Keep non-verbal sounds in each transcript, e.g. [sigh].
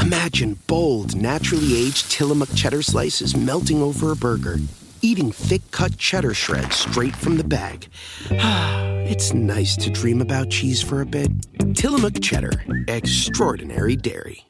Imagine bold, naturally aged Tillamook cheddar slices melting over a burger, eating thick cut cheddar shreds straight from the bag. [sighs] it's nice to dream about cheese for a bit. Tillamook cheddar, extraordinary dairy.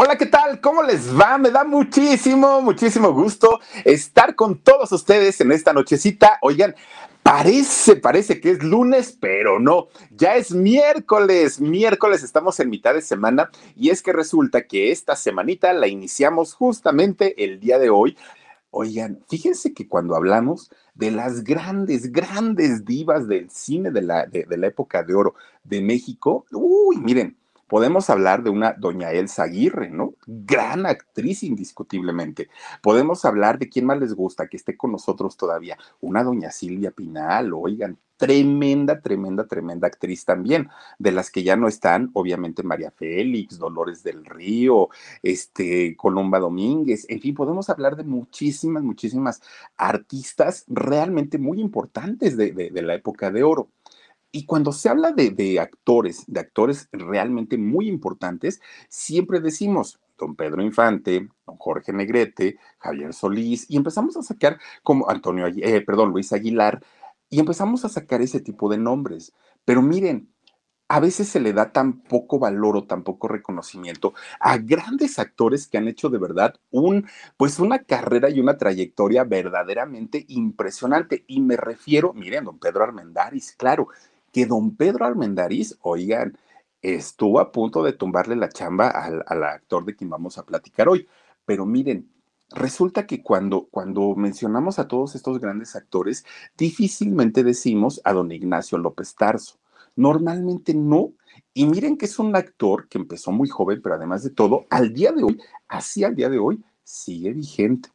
Hola, ¿qué tal? ¿Cómo les va? Me da muchísimo, muchísimo gusto estar con todos ustedes en esta nochecita. Oigan, Parece, parece que es lunes, pero no, ya es miércoles, miércoles estamos en mitad de semana y es que resulta que esta semanita la iniciamos justamente el día de hoy. Oigan, fíjense que cuando hablamos de las grandes, grandes divas del cine de la, de, la época de oro de México, uy, miren, Podemos hablar de una doña Elsa Aguirre, ¿no? Gran actriz indiscutiblemente. Podemos hablar de quién más les gusta que esté con nosotros todavía. Una doña Silvia Pinal, oigan, tremenda, tremenda, tremenda actriz también. De las que ya no están, obviamente María Félix, Dolores del Río, este, Columba Domínguez, en fin, podemos hablar de muchísimas, muchísimas artistas realmente muy importantes de, de, de la época de oro. Y cuando se habla de, actores, de actores realmente muy importantes, siempre decimos don Pedro Infante, don Jorge Negrete, Javier Solís, y empezamos a sacar como Antonio, eh, perdón, Luis Aguilar, y empezamos a sacar ese tipo de nombres. Pero miren, a veces se le da tan poco valor o tan poco reconocimiento a grandes actores que han hecho de verdad un, pues una carrera y una trayectoria verdaderamente impresionante. Y me refiero, miren, don Pedro Armendáriz, claro, que don Pedro Armendariz, oigan, estuvo a punto de tumbarle la chamba al, actor de quien vamos a platicar hoy. Pero miren, resulta que cuando, cuando mencionamos a todos estos grandes actores, difícilmente decimos a don Ignacio López Tarso. Normalmente no. Y miren que es un actor que empezó muy joven, pero además de todo, al día de hoy, así al día de hoy, sigue vigente.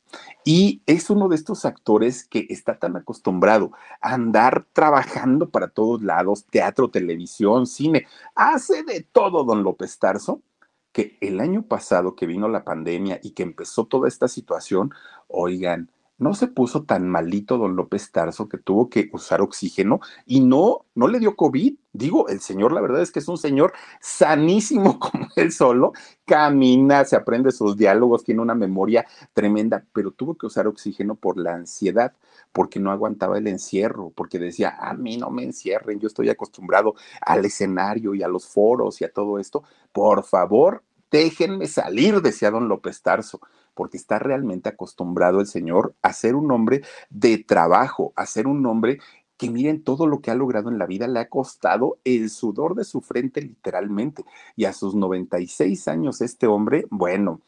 Y es uno de estos actores que está tan acostumbrado a andar trabajando para todos lados, teatro, televisión, cine, hace de todo don López Tarso, que el año pasado que vino la pandemia y que empezó toda esta situación, oigan, no se puso tan malito don López Tarso que tuvo que usar oxígeno y no, no le dio COVID. Digo, el señor, la verdad es que es un señor sanísimo [laughs] como él solo, camina, se aprende sus diálogos, tiene una memoria tremenda, pero tuvo que usar oxígeno por la ansiedad, porque no aguantaba el encierro, porque decía, a mí no me encierren, yo estoy acostumbrado al escenario y a los foros y a todo esto, por favor, déjenme salir, decía don López Tarso porque está realmente acostumbrado el Señor a ser un hombre de trabajo, a ser un hombre que miren todo lo que ha logrado en la vida, le ha costado el sudor de su frente literalmente. Y a sus 96 años este hombre, bueno,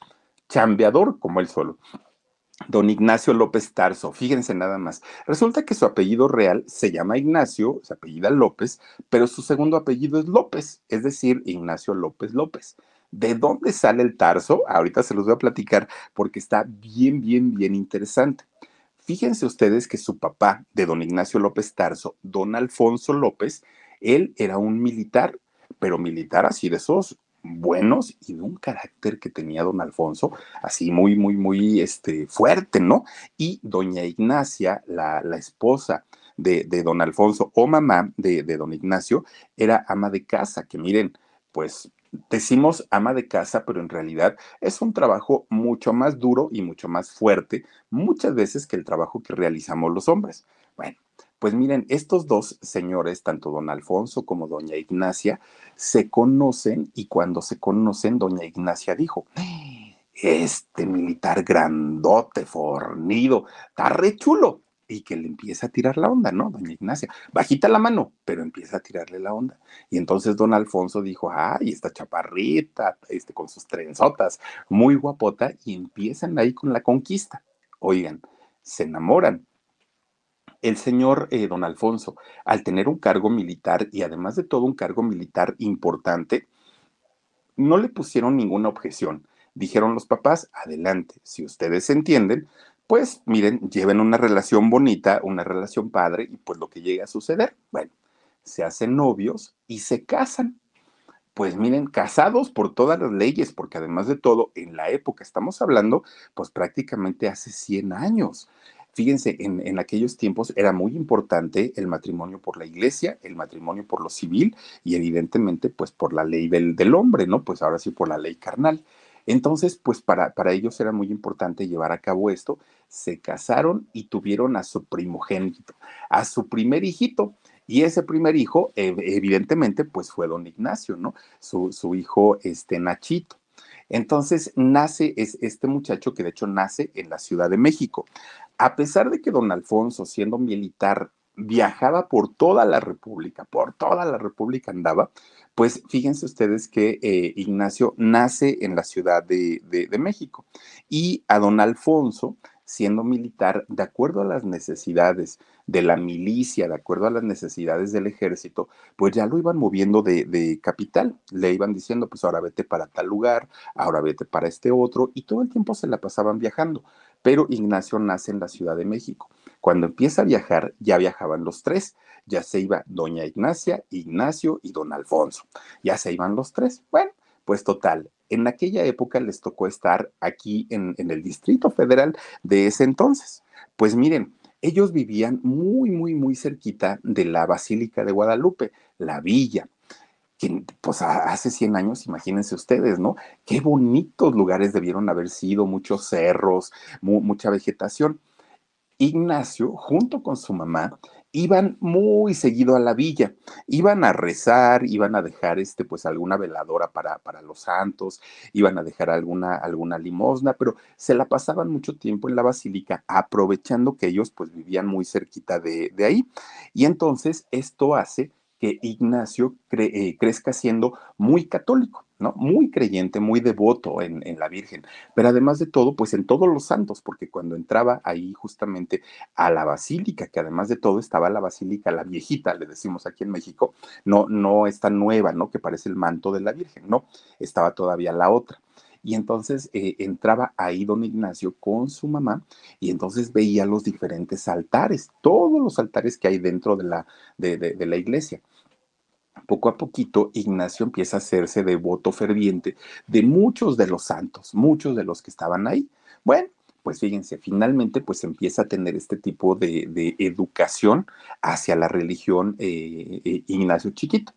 chambeador como él solo. Don Ignacio López Tarso, fíjense nada más. Resulta que su apellido real se llama Ignacio, se apellida López, pero su segundo apellido es López, es decir, Ignacio López López. ¿De dónde sale el tarso? Ahorita se los voy a platicar porque está bien, bien, bien interesante. Fíjense ustedes que su papá de don Ignacio López Tarso, don Alfonso López, él era un militar, pero militar así de esos buenos y de un carácter que tenía don Alfonso, así muy, muy, muy este, fuerte, ¿no? Y doña Ignacia, la, la esposa de, de, don Alfonso o mamá de, de don Ignacio, era ama de casa, que miren, pues decimos ama de casa, pero en realidad es un trabajo mucho más duro y mucho más fuerte, muchas veces que el trabajo que realizamos los hombres. Bueno, pues miren, estos dos señores, tanto don Alfonso como doña Ignacia, se conocen y cuando se conocen, doña Ignacia dijo, este militar grandote, fornido, está re chulo y que le empieza a tirar la onda, ¿no? Doña Ignacia, bajita la mano, pero empieza a tirarle la onda. Y entonces don Alfonso dijo, ay, esta chaparrita, este, con sus trenzotas, muy guapota, y empiezan ahí con la conquista. Oigan, se enamoran. El señor eh, don Alfonso, al tener un cargo militar y además de todo un cargo militar importante, no le pusieron ninguna objeción. Dijeron los papás, adelante, si ustedes entienden, pues miren, lleven una relación bonita, una relación padre y pues lo que llegue a suceder, bueno, se hacen novios y se casan. Pues miren, casados por todas las leyes, porque además de todo, en la época estamos hablando, pues prácticamente hace 100 años. Fíjense, en, aquellos tiempos era muy importante el matrimonio por la iglesia, el matrimonio por lo civil y evidentemente pues por la ley del, del hombre, ¿no? Pues ahora sí por la ley carnal. Entonces, pues para, para ellos era muy importante llevar a cabo esto. Se casaron y tuvieron a su primogénito, a su primer hijito. Y ese primer hijo, evidentemente, pues fue don Ignacio, ¿no? Su, su hijo, este Nachito. Entonces nace es este muchacho que de hecho nace en la Ciudad de México. A pesar de que don Alfonso, siendo militar, viajaba por toda la República, por toda la República andaba, pues fíjense ustedes que eh, Ignacio nace en la Ciudad de, de México y a don Alfonso siendo militar, de acuerdo a las necesidades de la milicia, de acuerdo a las necesidades del ejército, pues ya lo iban moviendo de, capital. Le iban diciendo, pues ahora vete para tal lugar, ahora vete para este otro, y todo el tiempo se la pasaban viajando. Pero Ignacio nace en la Ciudad de México. Cuando empieza a viajar, ya viajaban los tres. Ya se iba doña Ignacia, Ignacio y don Alfonso. Ya se iban los tres. Bueno, pues total, en aquella época les tocó estar aquí en, el Distrito Federal de ese entonces. Pues miren, ellos vivían muy, muy, muy cerquita de la Basílica de Guadalupe, la villa. Que, pues hace 100 años, imagínense ustedes, ¿no? Qué bonitos lugares debieron haber sido, muchos cerros, mucha vegetación. Ignacio, junto con su mamá, iban muy seguido a la villa, iban a rezar, iban a dejar este, pues alguna veladora para, para los santos, iban a dejar alguna, alguna limosna, pero se la pasaban mucho tiempo en la basílica, aprovechando que ellos pues vivían muy cerquita de, de ahí. Y entonces esto hace que Ignacio eh, crezca siendo muy católico, ¿no? Muy creyente, muy devoto en, la Virgen, pero además de todo, pues en todos los santos, porque cuando entraba ahí justamente a la basílica, que además de todo estaba la basílica, la viejita, le decimos aquí en México, no, no esta nueva, ¿no? Que parece el manto de la Virgen, no, estaba todavía la otra. Y entonces eh, entraba ahí don Ignacio con su mamá y entonces veía los diferentes altares, todos los altares que hay dentro de la, de, la iglesia poco a poquito Ignacio empieza a hacerse devoto ferviente de muchos de los santos, muchos de los que estaban ahí. Bueno, pues fíjense, finalmente pues empieza a tener este tipo de, educación hacia la religión eh, eh, Ignacio Chiquito.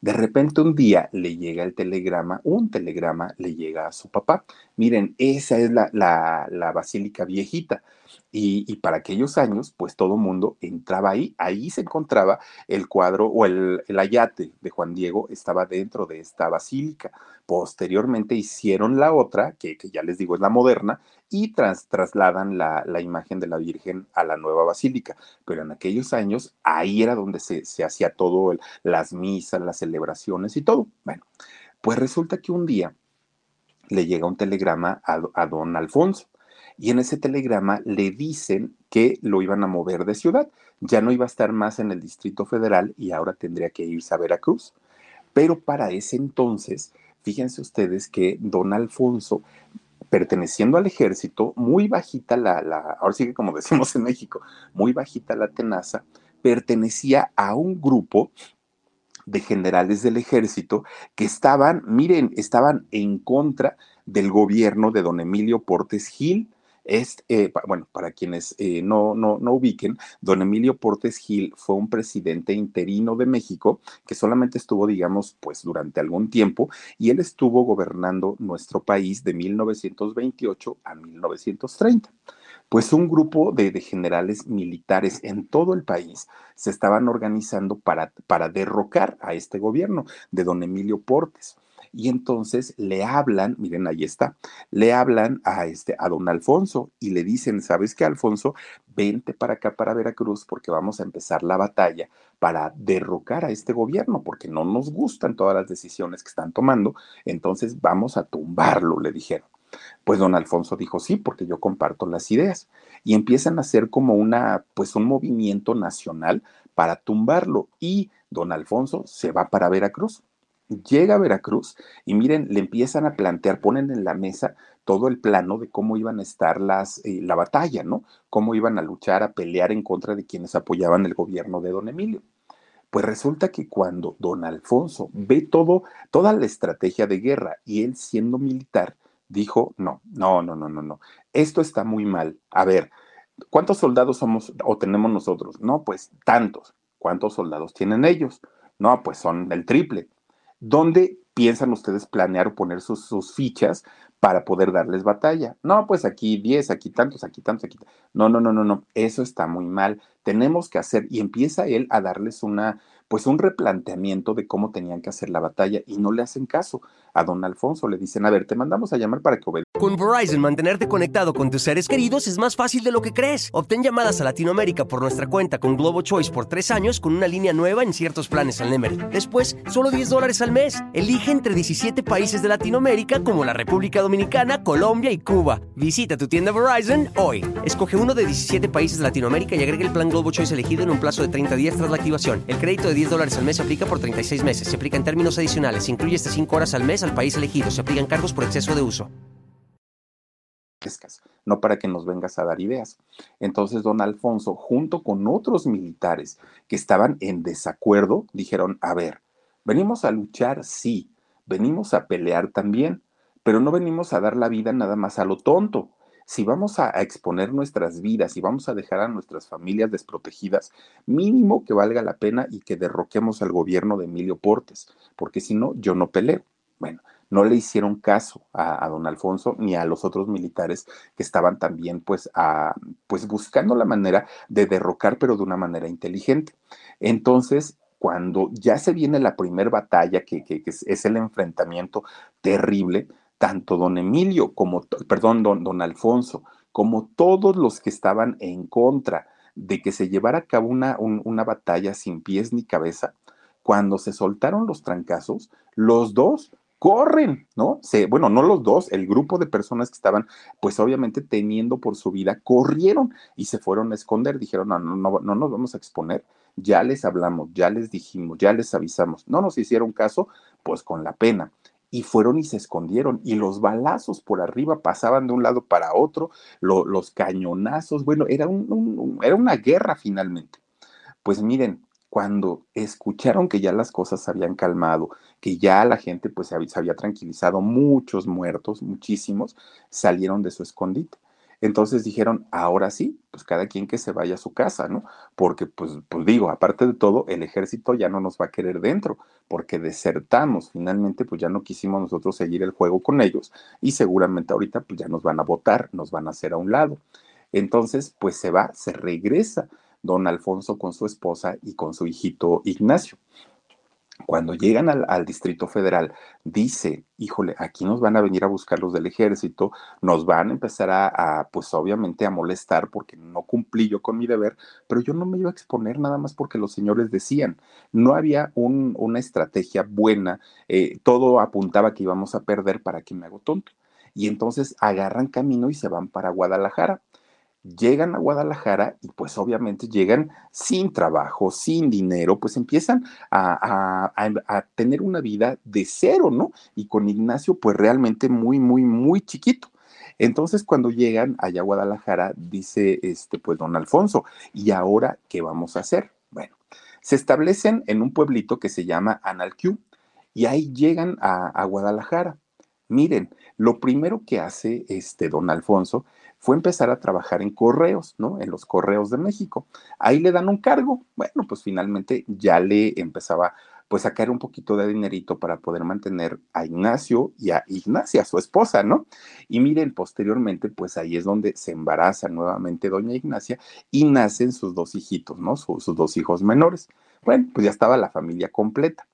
De repente un día le llega el telegrama, un telegrama le llega a su papá. Miren, esa es la, la, basílica viejita. Y, para aquellos años, pues todo mundo entraba ahí. Ahí se encontraba el cuadro o el, el ayate de Juan Diego, estaba dentro de esta basílica. Posteriormente hicieron la otra, que, ya les digo es la moderna, y trasladan la, imagen de la Virgen a la nueva basílica. Pero en aquellos años, ahí era donde se, hacía todo, las misas, las celebraciones y todo. Bueno, pues resulta que un día le llega un telegrama a don Alfonso. Y en ese telegrama le dicen que lo iban a mover de ciudad. Ya no iba a estar más en el Distrito Federal y ahora tendría que irse a Veracruz. Pero para ese entonces, fíjense ustedes que don Alfonso perteneciendo al ejército, muy bajita la, la, ahora sí que como [laughs] decimos en México, muy bajita la tenaza, pertenecía a un grupo de generales del ejército que estaban, miren, estaban en contra del gobierno de don Emilio Portes Gil, eh, bueno, para quienes eh, no, no, no ubiquen, don Emilio Portes Gil fue un presidente interino de México que solamente estuvo, digamos, pues durante algún tiempo y él estuvo gobernando nuestro país de 1928 a 1930 pues un grupo de, de, generales militares en todo el país se estaban organizando para, para derrocar a este gobierno de don Emilio Portes y entonces le hablan, miren, ahí está, le hablan a este a don Alfonso y le dicen, "¿Sabes qué, Alfonso? Vente para acá para Veracruz porque vamos a empezar la batalla para derrocar a este gobierno porque no nos gustan todas las decisiones que están tomando, entonces vamos a tumbarlo", le dijeron. Pues don Alfonso dijo, "Sí, porque yo comparto las ideas." Y empiezan a hacer como una pues un movimiento nacional para tumbarlo y don Alfonso se va para Veracruz llega a Veracruz y miren, le empiezan a plantear, ponen en la mesa todo el plano de cómo iban a estar las, eh, la batalla, ¿no? Cómo iban a luchar, a pelear en contra de quienes apoyaban el gobierno de don Emilio. Pues resulta que cuando don Alfonso ve todo, toda la estrategia de guerra y él siendo militar, dijo, no, no, no, no, no, no, esto está muy mal. A ver, ¿cuántos soldados somos o tenemos nosotros? No, pues tantos. ¿Cuántos soldados tienen ellos? No, pues son el triple. ¿Dónde piensan ustedes planear o poner sus, fichas para poder darles batalla? No, pues aquí 10, aquí tantos, aquí tantos, aquí. No, no, no, no, no. Eso está muy mal. Tenemos que hacer, y empieza él a darles una, pues un replanteamiento de cómo tenían que hacer la batalla y no le hacen caso. A don Alfonso le dicen, a ver, te mandamos a llamar para que obedezca. Con Verizon, mantenerte conectado con tus seres queridos es más fácil de lo que crees. Obtén llamadas a Latinoamérica por nuestra cuenta con Globo Choice por tres años con una línea nueva en ciertos planes al Nemery. Después, solo 10 dólares al mes. Elige entre 17 países de Latinoamérica como la República Dominicana, Colombia y Cuba. Visita tu tienda Verizon hoy. Escoge uno de 17 países de Latinoamérica y agrega el plan Globo Choice elegido en un plazo de 30 días tras la activación. El crédito de 10 dólares al mes se aplica por 36 meses. Se aplica en términos adicionales. Se incluye hasta 5 horas al mes al país elegido. Se aplican cargos por exceso de uso no para que nos vengas a dar ideas. Entonces, don Alfonso, junto con otros militares que estaban en desacuerdo, dijeron, a ver, venimos a luchar, sí, venimos a pelear también, pero no venimos a dar la vida nada más a lo tonto. Si vamos a, exponer nuestras vidas y vamos a dejar a nuestras familias desprotegidas, mínimo que valga la pena y que derroquemos al gobierno de Emilio Portes, porque si no, yo no peleo. Bueno, no le hicieron caso a, don Alfonso ni a los otros militares que estaban también pues, pues buscando la manera de derrocar, pero de una manera inteligente. Entonces, cuando ya se viene la primera batalla, que, que, que es, el enfrentamiento terrible, tanto don Emilio como, perdón, don, don Alfonso, como todos los que estaban en contra de que se llevara a cabo una, un, una batalla sin pies ni cabeza, cuando se soltaron los trancazos, los dos corren, ¿no? Se, bueno, no los dos, el grupo de personas que estaban, pues obviamente teniendo por su vida, corrieron y se fueron a esconder, dijeron, no, no, no, no nos vamos a exponer, ya les hablamos, ya les dijimos, ya les avisamos, no nos hicieron caso, pues con la pena. Y fueron y se escondieron, y los balazos por arriba pasaban de un lado para otro, lo, los cañonazos, bueno, era, un, un, era una guerra finalmente. Pues miren, cuando escucharon que ya las cosas se habían calmado, que ya la gente pues se había, tranquilizado, muchos muertos, muchísimos, salieron de su escondite. Entonces dijeron, ahora sí, pues cada quien que se vaya a su casa, ¿no? Porque pues, pues digo, aparte de todo, el ejército ya no nos va a querer dentro, porque desertamos, finalmente pues ya no quisimos nosotros seguir el juego con ellos y seguramente ahorita pues ya nos van a votar, nos van a hacer a un lado. Entonces pues se va, se regresa don Alfonso con su esposa y con su hijito Ignacio. Cuando llegan al, Distrito Federal, dice, híjole, aquí nos van a venir a buscar los del ejército, nos van a empezar a, pues obviamente a molestar porque no cumplí yo con mi deber, pero yo no me iba a exponer nada más porque los señores decían, no había un, una estrategia buena, eh, todo apuntaba que íbamos a perder para que me hago tonto. Y entonces agarran camino y se van para Guadalajara llegan a Guadalajara y pues obviamente llegan sin trabajo, sin dinero, pues empiezan a, a, a, tener una vida de cero, ¿no? Y con Ignacio pues realmente muy, muy, muy chiquito. Entonces cuando llegan allá a Guadalajara, dice este pues don Alfonso, ¿y ahora qué vamos a hacer? Bueno, se establecen en un pueblito que se llama Analquiu y ahí llegan a, a Guadalajara. Miren, lo primero que hace este don Alfonso fue empezar a trabajar en correos, ¿no? En los correos de México. Ahí le dan un cargo. Bueno, pues finalmente ya le empezaba pues a caer un poquito de dinerito para poder mantener a Ignacio y a Ignacia, su esposa, ¿no? Y miren, posteriormente, pues ahí es donde se embaraza nuevamente doña Ignacia y nacen sus dos hijitos, ¿no? Sus, sus dos hijos menores. Bueno, pues ya estaba la familia completa.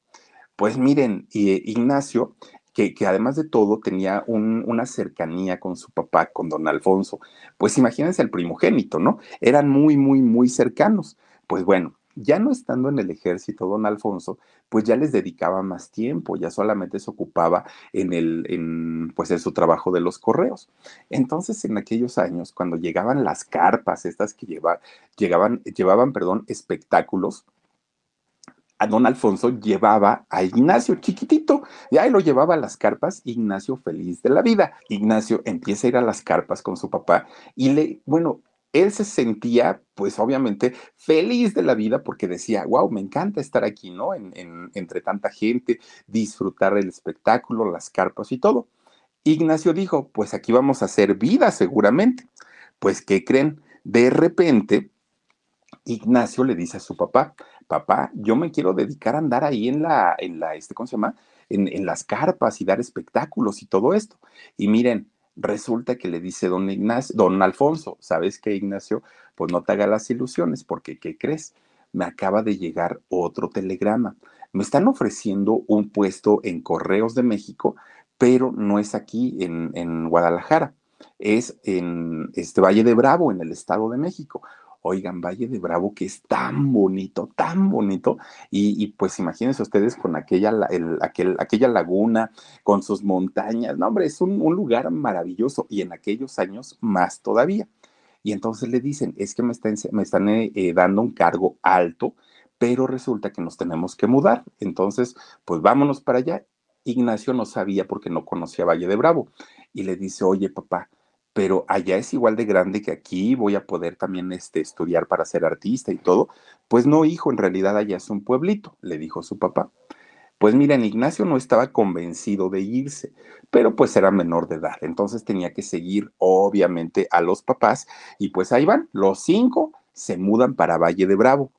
Pues miren, Ignacio que, además de todo tenía un, una cercanía con su papá, con don Alfonso. Pues imagínense el primogénito, ¿no? Eran muy, muy, muy cercanos. Pues bueno, ya no estando en el ejército don Alfonso, pues ya les dedicaba más tiempo, ya solamente se ocupaba en el, en, pues en su trabajo de los correos. Entonces, en aquellos años, cuando llegaban las carpas, estas que lleva, llegaban, llevaban, perdón, espectáculos, a don Alfonso llevaba a Ignacio chiquitito, y ahí lo llevaba a las carpas, Ignacio feliz de la vida. Ignacio empieza a ir a las carpas con su papá y le, bueno, él se sentía, pues obviamente, feliz de la vida porque decía, wow, me encanta estar aquí, ¿no? En, entre tanta gente, disfrutar el espectáculo, las carpas y todo. Ignacio dijo, pues aquí vamos a hacer vida seguramente. Pues, ¿qué creen? De repente, Ignacio le dice a su papá, papá, yo me quiero dedicar a andar ahí en la, en la, este, ¿cómo se llama? En, en las carpas y dar espectáculos y todo esto. Y miren, resulta que le dice don Ignacio, don Alfonso, ¿sabes qué, Ignacio? Pues no te hagas las ilusiones, porque ¿qué crees? Me acaba de llegar otro telegrama. Me están ofreciendo un puesto en Correos de México, pero no es aquí en, en Guadalajara, es en este Valle de Bravo, en el Estado de México. Oigan, Valle de Bravo, que es tan bonito, tan bonito. Y, pues imagínense ustedes con aquella, aquel, aquella laguna, con sus montañas. No, hombre, es un, lugar maravilloso. Y en aquellos años más todavía. Y entonces le dicen, es que me están, me están eh, eh, dando un cargo alto, pero resulta que nos tenemos que mudar. Entonces, pues vámonos para allá. Ignacio no sabía porque no conocía Valle de Bravo. Y le dice, oye, papá, pero allá es igual de grande que aquí, voy a poder también este, estudiar para ser artista y todo. Pues no, hijo, en realidad allá es un pueblito, le dijo su papá. Pues miren, Ignacio no estaba convencido de irse, pero pues era menor de edad, entonces tenía que seguir obviamente a los papás y pues ahí van, los cinco se mudan para Valle de Bravo.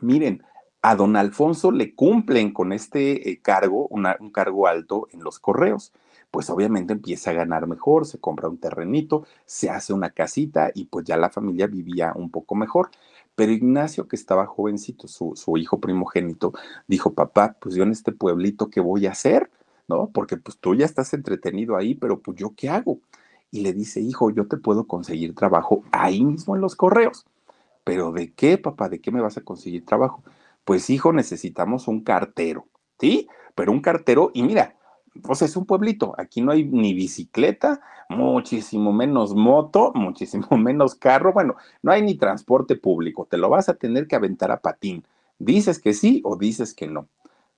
Miren, a don Alfonso le cumplen con este eh, cargo, un cargo alto en los correos pues obviamente empieza a ganar mejor, se compra un terrenito, se hace una casita y pues ya la familia vivía un poco mejor. Pero Ignacio, que estaba jovencito, su, hijo primogénito, dijo, papá, pues yo en este pueblito, ¿qué voy a hacer? ¿No? Porque pues tú ya estás entretenido ahí, pero pues yo, ¿qué hago? Y le dice, hijo, yo te puedo conseguir trabajo ahí mismo en los correos. ¿Pero de qué, papá? ¿De qué me vas a conseguir trabajo? Pues, hijo, necesitamos un cartero, ¿sí? Pero un cartero, y mira, sea, es un pueblito, aquí no hay ni bicicleta, muchísimo menos moto, [laughs] muchísimo menos carro, bueno, no hay ni transporte público, te lo vas a tener que aventar a patín. Dices que sí o dices que no.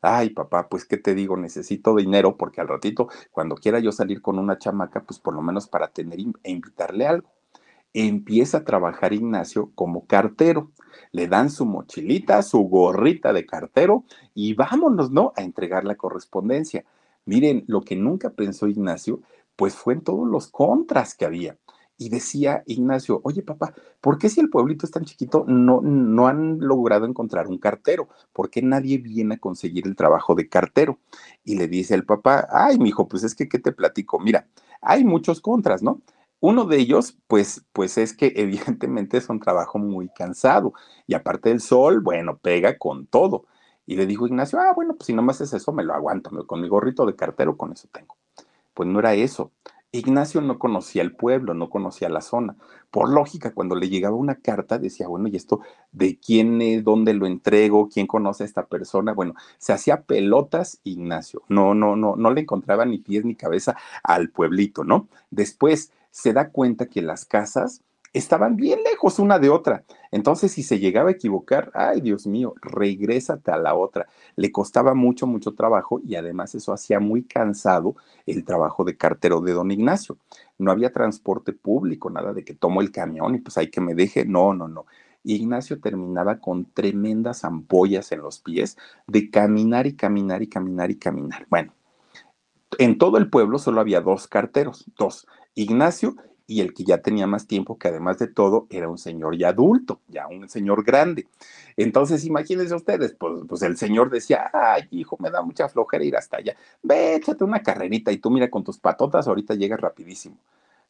Ay, papá, pues qué te digo, necesito dinero porque al ratito, cuando quiera yo salir con una chamaca, pues por lo menos para tener e invitarle algo. Empieza a trabajar Ignacio como cartero. Le dan su mochilita, su gorrita de cartero y vámonos, ¿no? A entregar la correspondencia Miren, lo que nunca pensó Ignacio, pues fue en todos los contras que había. Y decía Ignacio, oye papá, ¿por qué si el pueblito es tan chiquito no, no han logrado encontrar un cartero? ¿Por qué nadie viene a conseguir el trabajo de cartero? Y le dice el papá, ay, mi hijo, pues es que, ¿qué te platico? Mira, hay muchos contras, ¿no? Uno de ellos, pues, pues es que [laughs] evidentemente es un trabajo muy cansado y aparte del sol, bueno, pega con todo. Y le dijo Ignacio, ah, bueno, pues si no me haces eso, me lo aguanto, con mi gorrito de cartero, con eso tengo. Pues no era eso. Ignacio no conocía el pueblo, no conocía la zona. Por lógica, cuando le llegaba una carta, decía, bueno, ¿y esto de quién es, dónde lo entrego, quién conoce a esta persona? Bueno, se hacía pelotas Ignacio. No, no, no, no le encontraba ni pies ni cabeza al pueblito, ¿no? Después se da cuenta que las casas estaban bien lejos una de otra. Entonces, si se llegaba a equivocar, ay Dios mío, regrésate a la otra. Le costaba mucho, mucho trabajo y además eso hacía muy cansado el trabajo de cartero de don Ignacio. No había transporte público, nada de que tomo el camión y pues hay que me deje. No, no, no. Ignacio terminaba con tremendas ampollas en los pies de caminar y caminar y caminar y caminar. Bueno, en todo el pueblo solo había dos carteros, dos, Ignacio y el que ya tenía más tiempo, que además de todo era un señor ya adulto, ya un señor grande. Entonces, imagínense ustedes, pues, pues el señor decía, ay, hijo, me da mucha flojera ir hasta allá, ve, échate una carrerita y tú mira con tus patotas, ahorita llegas rapidísimo.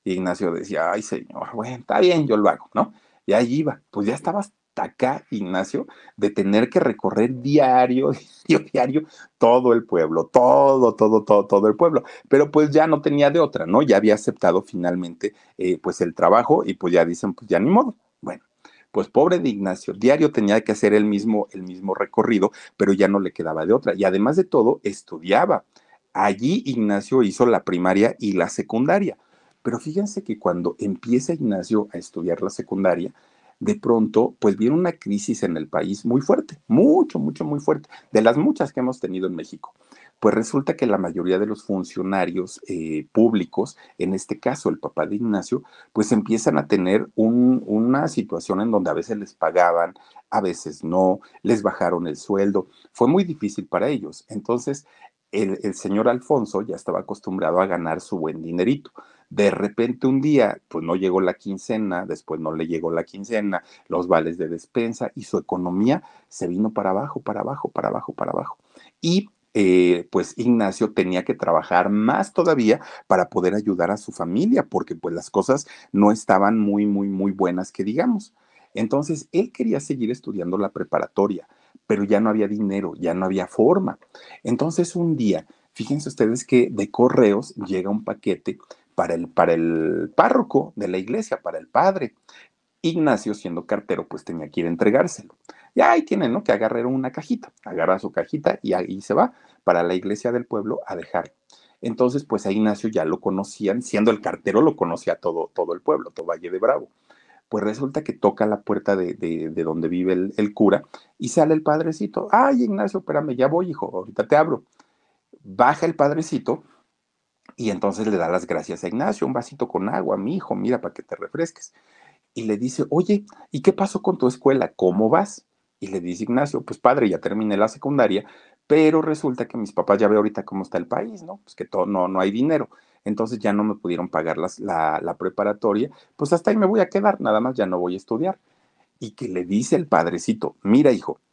Ignacio decía, ay, señor, bueno, está bien, yo lo hago, ¿no? Y ahí iba, pues ya estabas acá, Ignacio, de tener que recorrer diario, [laughs] diario, diario, todo el pueblo, todo, todo, todo, todo el pueblo. Pero pues ya no tenía de otra, ¿no? Ya había aceptado finalmente eh, pues el trabajo y pues ya dicen, pues ya ni modo. Bueno, pues pobre de Ignacio, diario tenía que hacer el mismo, el mismo recorrido, pero ya no le quedaba de otra. Y además de todo, estudiaba. Allí Ignacio hizo la primaria y la secundaria. Pero fíjense que cuando empieza Ignacio a estudiar la secundaria, de pronto, pues viene una crisis en el país muy fuerte, mucho, mucho, muy fuerte, de las muchas que hemos tenido en México. Pues resulta que la mayoría de los funcionarios eh, públicos, en este caso el papá de Ignacio, pues empiezan a tener una situación en donde a veces les pagaban, a veces no, les bajaron el sueldo. Fue muy difícil para ellos. Entonces, el, el señor Alfonso ya estaba acostumbrado a ganar su buen dinerito. De repente un día, pues no llegó la quincena, después no le llegó la quincena, los vales de despensa y su economía se vino para abajo, para abajo, para abajo, para abajo. Y eh, pues Ignacio tenía que trabajar más todavía para poder ayudar a su familia, porque pues las cosas no estaban muy, muy, muy buenas, que digamos. Entonces, él quería seguir estudiando la preparatoria, pero ya no había dinero, ya no había forma. Entonces, un día, fíjense ustedes que de correos llega un paquete para el, para el párroco de la iglesia, para el padre. Ignacio, siendo cartero, pues tenía que ir a entregárselo. Y ahí tiene, ¿no? Que agarrar una cajita, agarra su cajita y ahí se va para la iglesia del pueblo a dejar. Entonces, pues a Ignacio ya lo conocían, siendo el cartero lo conocía todo, todo el pueblo, todo Valle de Bravo. Pues resulta que toca la puerta de, de, donde vive el, el, cura y sale el padrecito. Ay, Ignacio, espérame, ya voy, hijo, ahorita te abro. Baja el padrecito y entonces le da las gracias a Ignacio, un vasito con agua, mi hijo, mira, para que te refresques. Y le dice, oye, ¿y qué pasó con tu escuela? ¿Cómo vas? Y le dice Ignacio, pues padre, ya terminé la secundaria, pero resulta que mis papás ya ve ahorita cómo está el país, ¿no? Pues que todo, no, no hay dinero. Entonces ya no me pudieron pagar las, la, la preparatoria, pues hasta ahí me voy a quedar, nada más ya no voy a estudiar. Y que le dice el padrecito, mira hijo,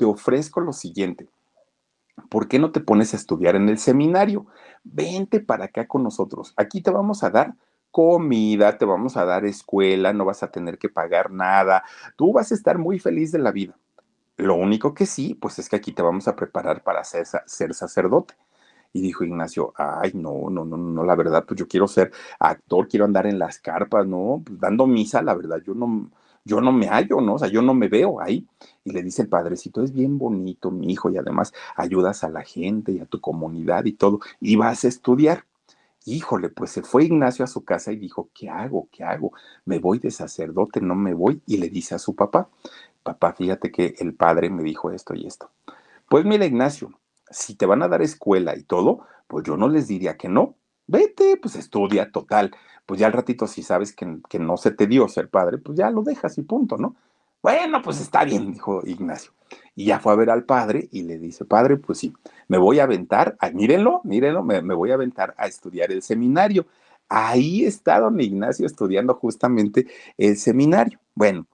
te ofrezco lo siguiente. ¿Por qué no te pones a estudiar en el seminario? Vente para acá con nosotros. Aquí te vamos a dar comida, te vamos a dar escuela, no vas a tener que pagar nada. Tú vas a estar muy feliz de la vida. Lo único que sí, pues es que aquí te vamos a preparar para ser, sacerdote. Y dijo Ignacio, ay, no, no, no, no, la verdad, pues yo quiero ser actor, quiero andar en las carpas, ¿no? Pues dando misa, la verdad, yo no, yo no me hallo, ¿no? O sea, yo no me veo ahí. Y le dice el padrecito, es bien bonito, mi hijo, y además ayudas a la gente y a tu comunidad y todo, y vas a estudiar. Híjole, pues se fue Ignacio a su casa y dijo, ¿qué hago? ¿Qué hago? Me voy de sacerdote, no me voy. Y le dice a su papá, papá, fíjate que el padre me dijo esto y esto. Pues mira, Ignacio, si te van a dar escuela y todo, pues yo no les diría que no. Vete, pues estudia total pues ya al ratito si sabes que, que, no se te dio ser padre, pues ya lo dejas y punto, ¿no? Bueno, pues está bien, dijo Ignacio. Y ya fue a ver al padre y le dice, padre, pues sí, me voy a aventar, mírenlo, mírenlo, me, me voy a aventar a estudiar el seminario. Ahí está don Ignacio estudiando justamente el seminario. Bueno,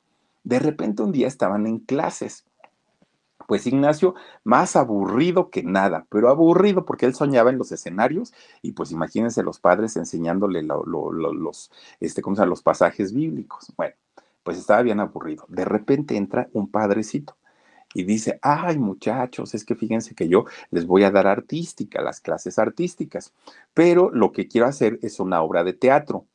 de repente un día estaban en clases pues Ignacio, más aburrido que nada, pero aburrido porque él soñaba en los escenarios y pues imagínense los padres enseñándole los, este, ¿cómo se los pasajes bíblicos. Bueno, pues estaba bien aburrido. De repente entra un padrecito y dice, ay muchachos, es que fíjense que yo les voy a dar artística, las clases artísticas, pero lo que quiero hacer es una obra de teatro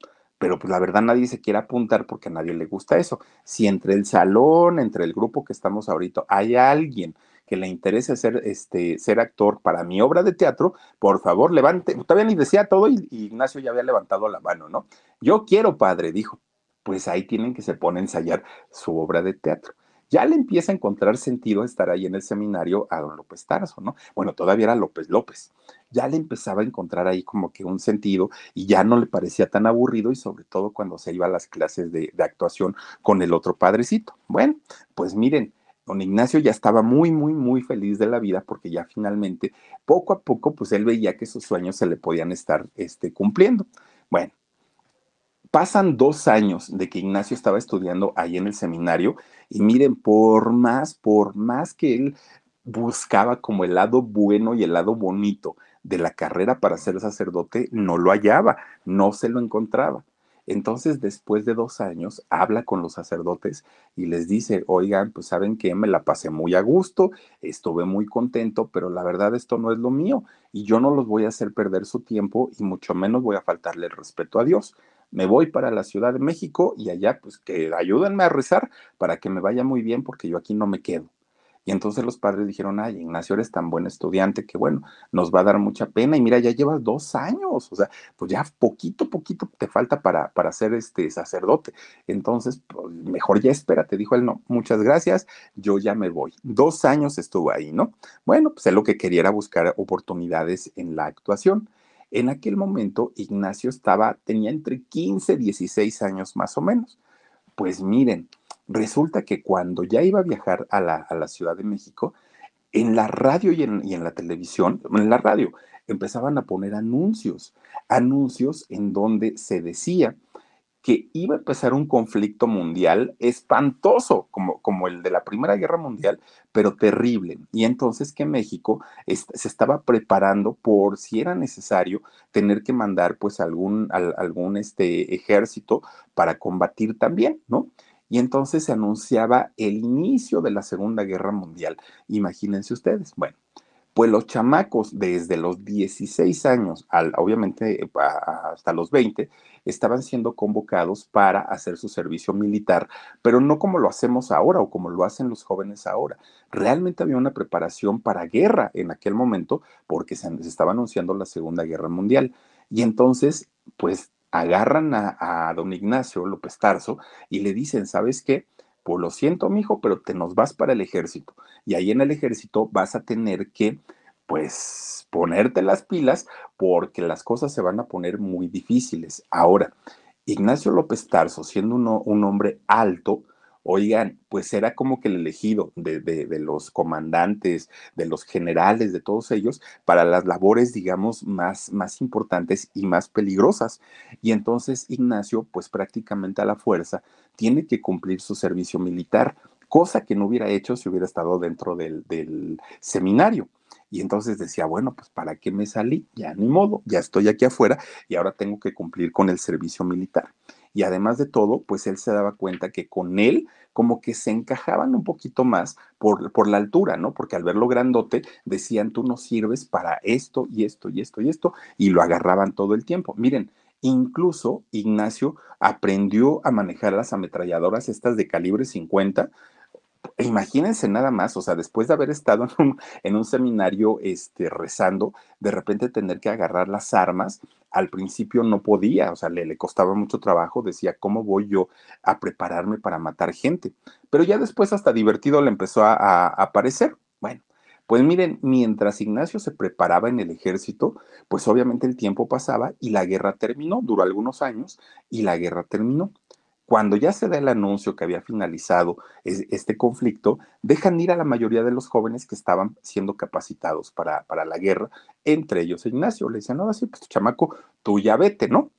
pero pues la verdad nadie se quiere apuntar porque a nadie le gusta eso. Si entre el salón, entre el grupo que estamos ahorita, hay alguien que le interese ser, este, ser actor para mi obra de teatro, por favor, levante. Todavía ni decía todo y, y Ignacio ya había levantado la mano, ¿no? Yo quiero, padre, dijo. Pues ahí tienen que se pone a ensayar su obra de teatro ya le empieza a encontrar sentido estar ahí en el seminario a don López Tarso, ¿no? Bueno, todavía era López López. Ya le empezaba a encontrar ahí como que un sentido y ya no le parecía tan aburrido y sobre todo cuando se iba a las clases de, actuación con el otro padrecito. Bueno, pues miren, don Ignacio ya estaba muy, muy, muy feliz de la vida porque ya finalmente, poco a poco, pues él veía que sus sueños se le podían estar este, cumpliendo. Bueno, pasan dos años de que Ignacio estaba estudiando ahí en el seminario y miren, por más, por más que él buscaba como el lado bueno y el lado bonito de la carrera para ser sacerdote, no lo hallaba, no se lo encontraba. Entonces, después de dos años, habla con los sacerdotes y les dice, oigan, pues saben que me la pasé muy a gusto, estuve muy contento, pero la verdad esto no es lo mío y yo no los voy a hacer perder su tiempo y mucho menos voy a faltarle el respeto a Dios. Me voy para la Ciudad de México y allá, pues que ayúdenme a rezar para que me vaya muy bien porque yo aquí no me quedo. Y entonces los padres dijeron, ay, Ignacio, eres tan buen estudiante que bueno, nos va a dar mucha pena. Y mira, ya llevas dos años, o sea, pues ya poquito, poquito te falta para, para ser este sacerdote. Entonces, pues mejor ya espérate, dijo él, no, muchas gracias, yo ya me voy. Dos años estuvo ahí, ¿no? Bueno, pues él lo que quería era buscar oportunidades en la actuación. En aquel momento, Ignacio estaba, tenía entre 15 y 16 años más o menos. Pues miren, Resulta que cuando ya iba a viajar a la, Ciudad de México, en la radio y en, y en, la televisión, en la radio, empezaban a poner anuncios, anuncios en donde se decía que iba a empezar un conflicto mundial espantoso, como, como el de la Primera Guerra Mundial, pero terrible. Y entonces que México se estaba preparando por si era necesario tener que mandar pues algún, algún este, ejército para combatir también, ¿no? y entonces se anunciaba el inicio de la Segunda Guerra Mundial. Imagínense ustedes. Bueno, pues los chamacos desde los 16 años, al, obviamente hasta los 20, estaban siendo convocados para hacer su servicio militar, pero no como lo hacemos ahora o como lo hacen los jóvenes ahora. Realmente había una preparación para guerra en aquel momento porque se, estaba anunciando la Segunda Guerra Mundial. Y entonces, pues agarran a, don Ignacio López Tarso y le dicen, ¿sabes qué? Pues lo siento, mijo, pero te nos vas para el ejército. Y ahí en el ejército vas a tener que, pues, ponerte las pilas porque las cosas se van a poner muy difíciles. Ahora, Ignacio López Tarso, siendo un hombre alto, Oigan, pues era como que el elegido de, los comandantes, de los generales, de todos ellos, para las labores, digamos, más, más importantes y más peligrosas. Y entonces Ignacio, pues prácticamente a la fuerza, tiene que cumplir su servicio militar, cosa que no hubiera hecho si hubiera estado dentro del, del seminario. Y entonces decía, bueno, pues ¿para qué me salí? Ya ni modo, ya estoy aquí afuera y ahora tengo que cumplir con el servicio militar y además de todo, pues él se daba cuenta que con él como que se encajaban un poquito más por, por la altura, ¿no? Porque al verlo grandote decían, tú no sirves para esto y esto y esto y esto, y lo agarraban todo el tiempo. Miren, Incluso Ignacio aprendió a manejar las ametralladoras estas de calibre 50 imagínense nada más, o sea, después de haber estado en un, seminario este, rezando, de repente tener que agarrar las armas, al principio no podía, o sea, le, costaba mucho trabajo, decía, ¿cómo voy yo a prepararme para matar gente? Pero ya después hasta divertido le empezó a, a aparecer. Bueno, pues miren, mientras Ignacio se preparaba en el ejército, pues obviamente el tiempo pasaba y la guerra terminó, duró algunos años y la guerra terminó. Cuando ya se da el anuncio que había finalizado este conflicto, dejan ir a la mayoría de los jóvenes que estaban siendo capacitados para, para la guerra, entre ellos Ignacio. Le decían, no, así, pues chamaco, tú ya vete, ¿no?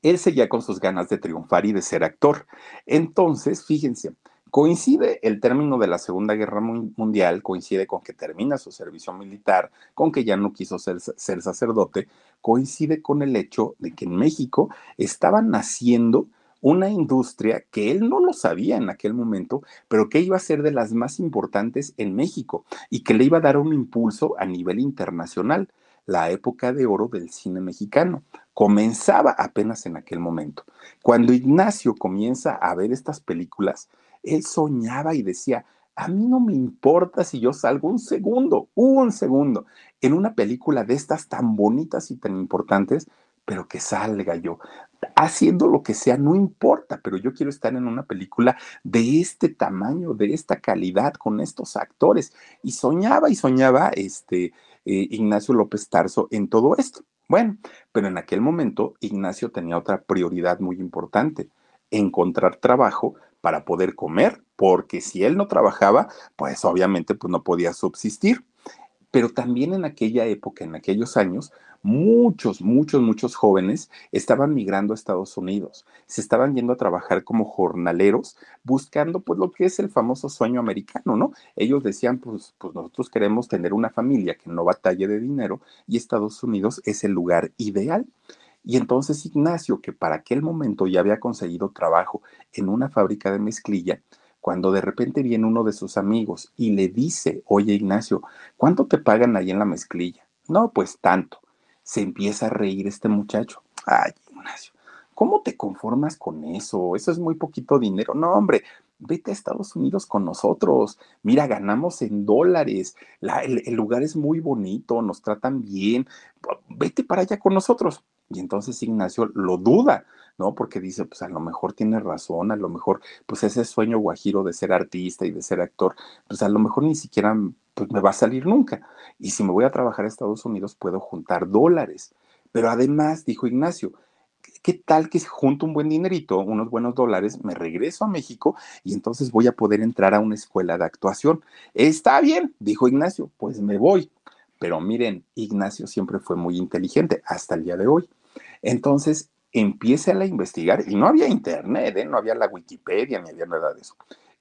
Él seguía con sus ganas de triunfar y de ser actor. Entonces, fíjense, coincide el término de la Segunda Guerra Mundial, coincide con que termina su servicio militar, con que ya no quiso ser, ser sacerdote, coincide con el hecho de que en México estaban naciendo una industria que él no lo sabía en aquel momento, pero que iba a ser de las más importantes en México y que le iba a dar un impulso a nivel internacional, la época de oro del cine mexicano. Comenzaba apenas en aquel momento. Cuando Ignacio comienza a ver estas películas, él soñaba y decía, a mí no me importa si yo salgo un segundo, un segundo, en una película de estas tan bonitas y tan importantes, pero que salga yo haciendo lo que sea, no importa, pero yo quiero estar en una película de este tamaño, de esta calidad, con estos actores. Y soñaba y soñaba este eh, Ignacio López Tarso en todo esto. Bueno, pero en aquel momento Ignacio tenía otra prioridad muy importante, encontrar trabajo para poder comer, porque si él no trabajaba, pues obviamente pues no podía subsistir. Pero también en aquella época, en aquellos años, muchos, muchos, muchos jóvenes estaban migrando a Estados Unidos, se estaban yendo a trabajar como jornaleros, buscando pues lo que es el famoso sueño americano, ¿no? Ellos decían, pues, pues nosotros queremos tener una familia que no batalle de dinero y Estados Unidos es el lugar ideal. Y entonces Ignacio, que para aquel momento ya había conseguido trabajo en una fábrica de mezclilla, cuando de repente viene uno de sus amigos y le dice, oye Ignacio, ¿cuánto te pagan ahí en la mezclilla? No, pues tanto. Se empieza a reír este muchacho. Ay, Ignacio, ¿cómo te conformas con eso? Eso es muy poquito dinero. No, hombre, vete a Estados Unidos con nosotros. Mira, ganamos en dólares. el, el lugar es muy bonito, nos tratan bien. Vete para allá con nosotros. Y entonces Ignacio lo duda, ¿no? Porque dice, pues a lo mejor tiene razón, a lo mejor, pues ese sueño guajiro de ser artista y de ser actor, pues a lo mejor ni siquiera pues, me va a salir nunca. Y si me voy a trabajar a Estados Unidos, puedo juntar dólares. Pero además, dijo Ignacio, ¿qué tal que junto un buen dinerito, unos buenos dólares, me regreso a México y entonces voy a poder entrar a una escuela de actuación? Está bien, dijo Ignacio, pues me voy. Pero miren, Ignacio siempre fue muy inteligente hasta el día de hoy. Entonces empieza a investigar, y no había internet, ¿eh? no había la Wikipedia, ni había nada de eso.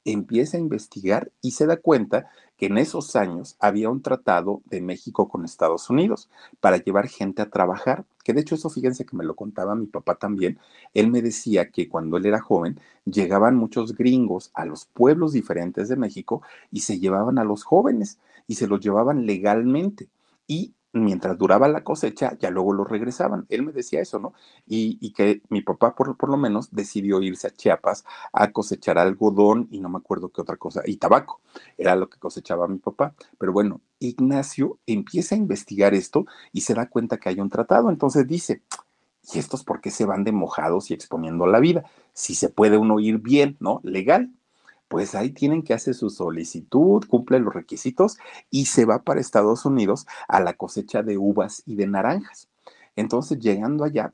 Empieza a investigar y se da cuenta que en esos años había un tratado de México con Estados Unidos para llevar gente a trabajar, que de hecho eso fíjense que me lo contaba mi papá también, él me decía que cuando él era joven llegaban muchos gringos a los pueblos diferentes de México y se llevaban a los jóvenes y se los llevaban legalmente. Y mientras duraba la cosecha, ya luego lo regresaban. Él me decía eso, ¿no? Y, que mi papá, por, por, lo menos, decidió irse a Chiapas a cosechar algodón y no me acuerdo qué otra cosa, y tabaco, era lo que cosechaba mi papá. Pero bueno, Ignacio empieza a investigar esto y se da cuenta que hay un tratado. Entonces dice, ¿y estos por qué se van de mojados y exponiendo la vida? Si se puede uno ir bien, ¿no? Legal pues ahí tienen que hacer su solicitud, cumple los requisitos y se va para Estados Unidos a la cosecha de uvas y de naranjas. Entonces, llegando allá,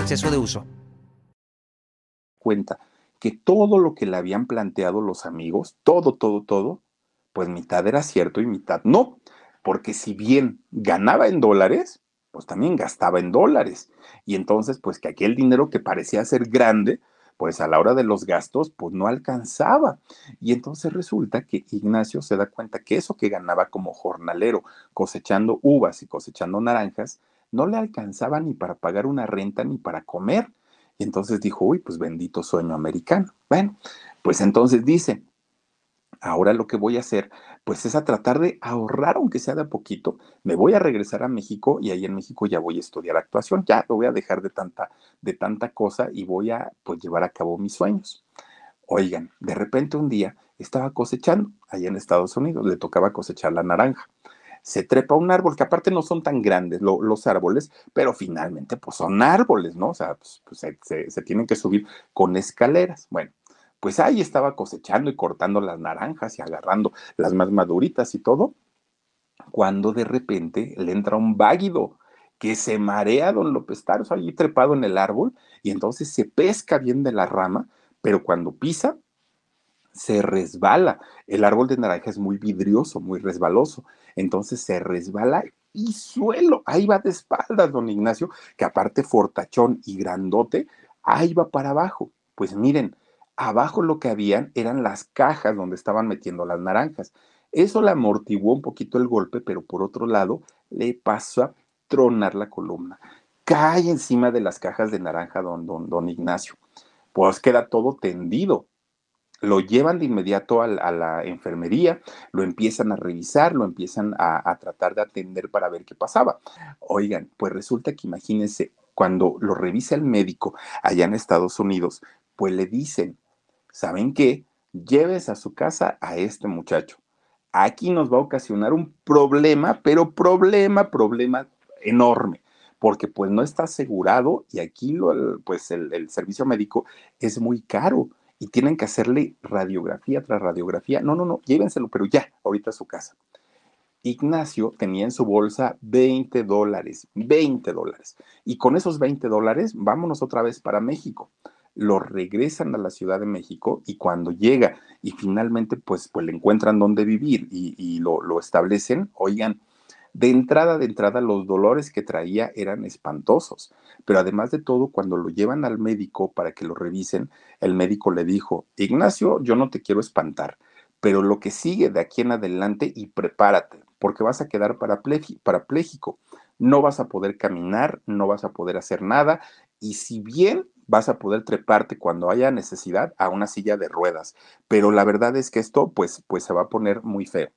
exceso de uso. Cuenta que todo lo que le habían planteado los amigos, todo, todo, todo, pues mitad era cierto y mitad no. Porque si bien ganaba en dólares, pues también gastaba en dólares. Y entonces, pues que aquel dinero que parecía ser grande, pues a la hora de los gastos, pues no alcanzaba. Y entonces resulta que Ignacio se da cuenta que eso que ganaba como jornalero, cosechando uvas y cosechando naranjas, no le alcanzaba ni para pagar una renta ni para comer. Y entonces dijo, uy, pues bendito sueño americano. Bueno, pues entonces dice, ahora lo que voy a hacer, pues es a tratar de ahorrar, aunque sea de a poquito. Me voy a regresar a México y ahí en México ya voy a estudiar actuación. Ya lo voy a dejar de tanta, de tanta cosa y voy a pues llevar a cabo mis sueños. Oigan, de repente un día estaba cosechando allá en Estados Unidos, le tocaba cosechar la naranja se trepa a un árbol, que aparte no son tan grandes los árboles, pero finalmente pues son árboles, ¿no? O sea, pues, pues se, tienen que subir con escaleras. Bueno, pues ahí estaba cosechando y cortando las naranjas y agarrando las más maduritas y todo, cuando de repente le entra un váguido que se marea don López Tarso allí trepado en el árbol y entonces se pesca bien de la rama, pero cuando pisa se resbala. El árbol de naranja es muy vidrioso, muy resbaloso. Entonces se resbala y suelo. Ahí va de espaldas, don Ignacio, que aparte fortachón y grandote, ahí va para abajo. Pues miren, abajo lo que habían eran las cajas donde estaban metiendo las naranjas. Eso le amortiguó un poquito el golpe, pero por otro lado le pasó a tronar la columna. Cae encima de las cajas de naranja don, don, don Ignacio. Pues queda todo tendido lo llevan de inmediato a, la enfermería, lo empiezan a revisar, lo empiezan a, tratar de atender para ver qué pasaba. Oigan, pues resulta que imagínense, cuando lo revisa el médico allá en Estados Unidos, pues le dicen, ¿saben qué? Lleves a su casa a este muchacho. Aquí nos va a ocasionar un problema, pero problema, problema enorme porque pues no está asegurado y aquí pues el, servicio médico es muy caro y tienen que hacerle radiografía tras radiografía. No, no, no, llévenselo, pero ya, ahorita a su casa. Ignacio tenía en su bolsa 20 dólares, 20 dólares. Y con esos 20 dólares, vámonos otra vez para México. Lo regresan a la Ciudad de México y cuando llega y finalmente pues, pues le encuentran dónde vivir y, lo, lo establecen, oigan, de entrada, de entrada, los dolores que traía eran espantosos. Pero además de todo, cuando lo llevan al médico para que lo revisen, el médico le dijo, Ignacio, yo no te quiero espantar, pero lo que sigue de aquí en adelante y prepárate, porque vas a quedar parapléjico. No vas a poder caminar, no vas a poder hacer nada y si bien vas a poder treparte cuando haya necesidad a una silla de ruedas, pero la verdad es que esto pues pues se va a poner muy feo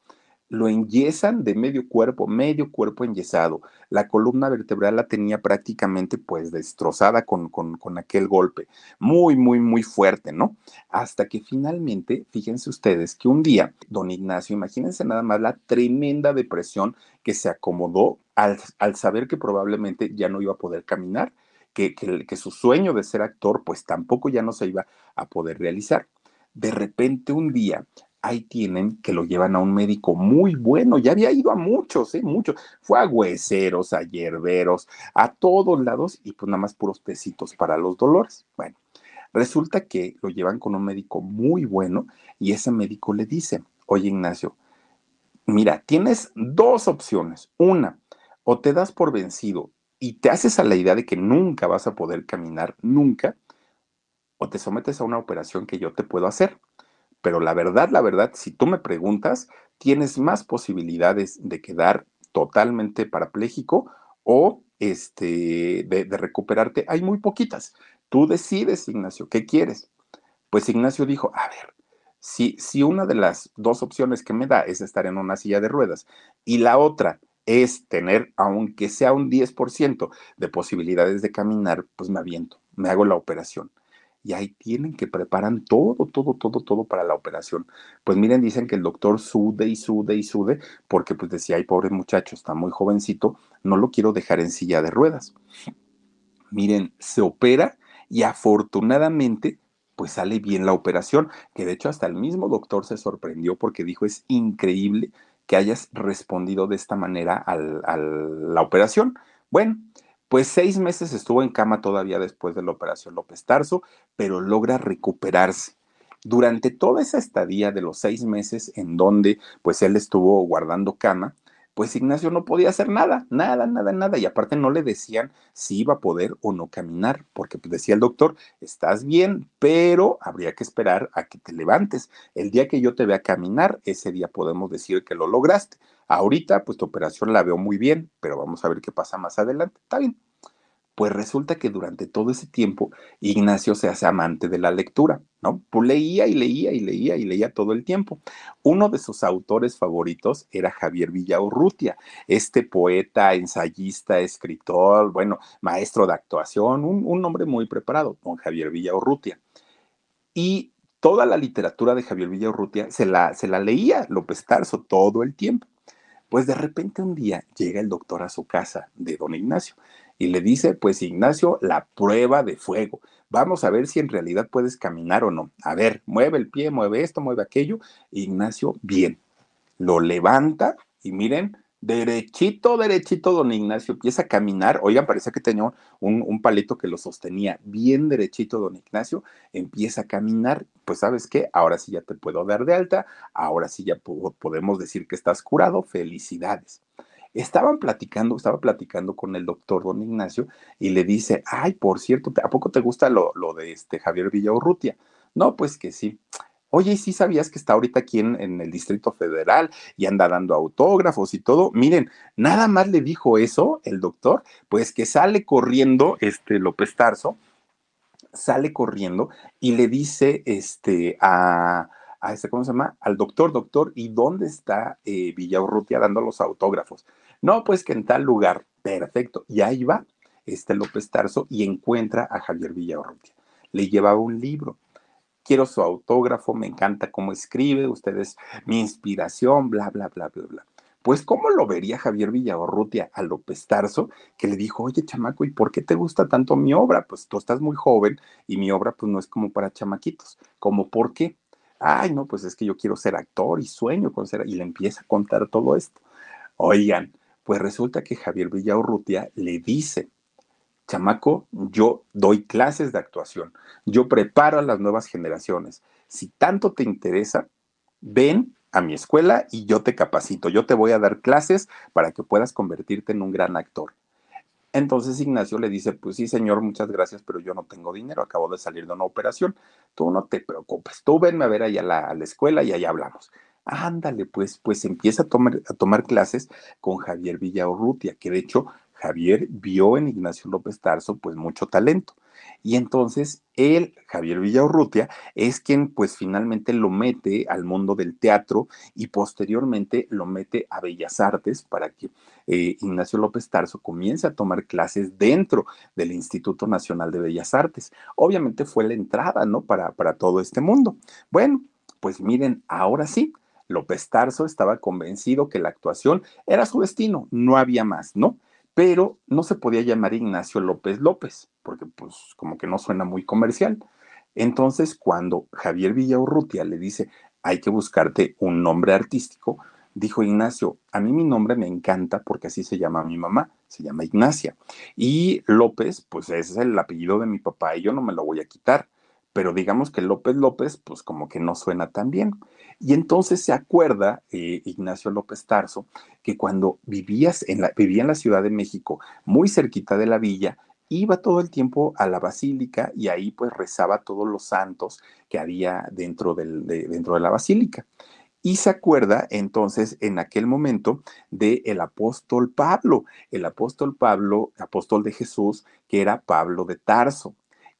lo enyesan de medio cuerpo, medio cuerpo enyesado. La columna vertebral la tenía prácticamente pues destrozada con, con, con, aquel golpe. Muy, muy, muy fuerte, ¿no? Hasta que finalmente, fíjense ustedes que un día, don Ignacio, imagínense nada más la tremenda depresión que se acomodó al, al saber que probablemente ya no iba a poder caminar, que, que, que su sueño de ser actor pues tampoco ya no se iba a poder realizar. De repente un día ahí tienen que lo llevan a un médico muy bueno, ya había ido a muchos, ¿eh? Muchos. Fue a hueseros, a hierberos, a todos lados y pues nada más puros tecitos para los dolores. Bueno, resulta que lo llevan con un médico muy bueno y ese médico le dice, oye Ignacio, mira, tienes dos opciones. Una, o te das por vencido y te haces a la idea de que nunca vas a poder caminar, nunca, o te sometes a una operación que yo te puedo hacer pero la verdad, la verdad, si tú me preguntas, tienes más posibilidades de quedar totalmente parapléjico o este, de, recuperarte. Hay muy poquitas. Tú decides, Ignacio, ¿qué quieres? Pues Ignacio dijo, a ver, si, si una de las dos opciones que me da es estar en una silla de ruedas y la otra es tener, aunque sea un 10% de posibilidades de caminar, pues me aviento, me hago la operación y ahí tienen que preparan todo, todo, todo, todo para la operación. Pues miren, dicen que el doctor sude y sude y sude, porque pues decía, ay, pobre muchacho, está muy jovencito, no lo quiero dejar en silla de ruedas. Miren, se opera y afortunadamente pues sale bien la operación, que de hecho hasta el mismo doctor se sorprendió porque dijo, es increíble que hayas respondido de esta manera a la operación. Bueno, pues seis meses estuvo en cama todavía después de la operación López Tarso, pero logra recuperarse. Durante toda esa estadía de los seis meses en donde pues él estuvo guardando cama, pues Ignacio no podía hacer nada, nada, nada, nada. Y aparte no le decían si iba a poder o no caminar, porque pues, decía el doctor, estás bien, pero habría que esperar a que te levantes. El día que yo te vea caminar, ese día podemos decir que lo lograste. Ahorita, pues tu operación la veo muy bien, pero vamos a ver qué pasa más adelante. Está bien. Pues resulta que durante todo ese tiempo Ignacio se hace amante de la lectura, ¿no? Pues leía y leía y leía y leía todo el tiempo. Uno de sus autores favoritos era Javier Villaurrutia, este poeta, ensayista, escritor, bueno, maestro de actuación, un, un hombre muy preparado, don Javier Villaurrutia. Y toda la literatura de Javier Villaurrutia se la, se la leía López Tarso todo el tiempo. Pues de repente un día llega el doctor a su casa de don Ignacio y le dice, pues Ignacio, la prueba de fuego. Vamos a ver si en realidad puedes caminar o no. A ver, mueve el pie, mueve esto, mueve aquello. Ignacio, bien. Lo levanta y miren, derechito, derechito, don Ignacio empieza a caminar. Oigan, parece que tenía un, un, palito que lo sostenía bien derechito, don Ignacio. Empieza a caminar. Pues, ¿sabes qué? Ahora sí ya te puedo dar de alta. Ahora sí ya podemos decir que estás curado. Felicidades. Estaban platicando, estaba platicando con el doctor don Ignacio y le dice, ay, por cierto, ¿a poco te gusta lo, lo de este Javier Villaurrutia? No, pues que sí. Oye, ¿y sí sabías que está ahorita aquí en, en, el Distrito Federal y anda dando autógrafos y todo? Miren, nada más le dijo eso el doctor, pues que sale corriendo este López Tarso, sale corriendo y le dice este a, a este, ¿cómo se llama? Al doctor, doctor, ¿y dónde está eh, Villaurrutia dando los autógrafos? No, pues que en tal lugar. Perfecto. Y ahí va este López Tarso y encuentra a Javier Villaurrutia. Le llevaba un libro. Quiero su autógrafo, me encanta cómo escribe, usted es mi inspiración, bla, bla, bla, bla, bla. Pues, ¿cómo lo vería Javier Villaurrutia a López Tarso, que le dijo, oye, chamaco, ¿y por qué te gusta tanto mi obra? Pues tú estás muy joven y mi obra, pues no es como para chamaquitos. ¿Cómo por qué? Ay, no, pues es que yo quiero ser actor y sueño con ser, y le empieza a contar todo esto Oigan, pues resulta que Javier Villaurrutia le dice, chamaco, yo doy clases de actuación, yo preparo a las nuevas generaciones. Si tanto te interesa, ven a mi escuela y yo te capacito, yo te voy a dar clases para que puedas convertirte en un gran actor. Entonces Ignacio le dice, pues sí, señor, muchas gracias, pero yo no tengo dinero, acabo de salir de una operación, tú no te preocupes, tú venme a ver allá a la, escuela y allá hablamos. Ándale, pues, pues empieza a tomar, a tomar clases con Javier Villaurrutia, que de hecho Javier vio en Ignacio López Tarso pues mucho talento. Y entonces él, Javier Villaurrutia, es quien pues finalmente lo mete al mundo del teatro y posteriormente lo mete a Bellas Artes para que eh, Ignacio López Tarso comience a tomar clases dentro del Instituto Nacional de Bellas Artes. Obviamente fue la entrada, ¿no? Para, para todo este mundo. Bueno, pues miren, ahora sí, López Tarso estaba convencido que la actuación era su destino, no había más, ¿no? Pero no se podía llamar Ignacio López López, porque pues como que no suena muy comercial. Entonces, cuando Javier Villaurrutia le dice, hay que buscarte un nombre artístico, dijo Ignacio, a mí mi nombre me encanta porque así se llama mi mamá, se llama Ignacia. Y López, pues ese es el apellido de mi papá y yo no me lo voy a quitar pero digamos que López López, pues como que no suena tan bien. Y entonces se acuerda eh, Ignacio López Tarso que cuando vivías en la, vivía en la Ciudad de México, muy cerquita de la villa, iba todo el tiempo a la basílica y ahí pues rezaba todos los santos que había dentro, del, de, dentro de la basílica. Y se acuerda entonces en aquel momento del el apóstol Pablo, el apóstol Pablo, apóstol de Jesús, que era Pablo de Tarso.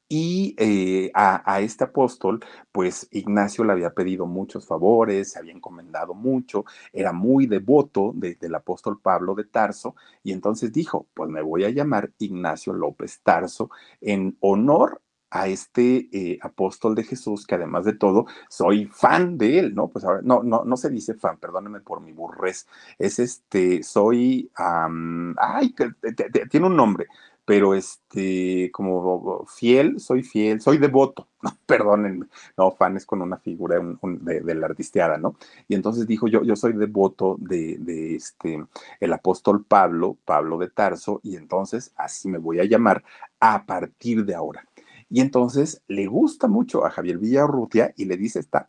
Y eh, a, este apóstol, pues Ignacio le había pedido muchos favores, se había encomendado mucho, era muy devoto de, del apóstol Pablo de Tarso, y entonces dijo, pues me voy a llamar Ignacio López Tarso en honor a este eh, apóstol de Jesús, que además de todo, soy fan de él, ¿no? Pues ahora, no, no, no se dice fan, perdónenme por mi burrés, es este, soy, um, ay, tiene un nombre, pero este, como fiel, soy fiel, soy devoto, [laughs] no, perdónenme, no, fan es con una figura de, la artisteada, ¿no? Y entonces dijo, yo, yo soy devoto de, de, este, el apóstol Pablo, Pablo de Tarso, y entonces así me voy a llamar a partir de ahora. Y entonces le gusta mucho a Javier Villarrutia y le dice, está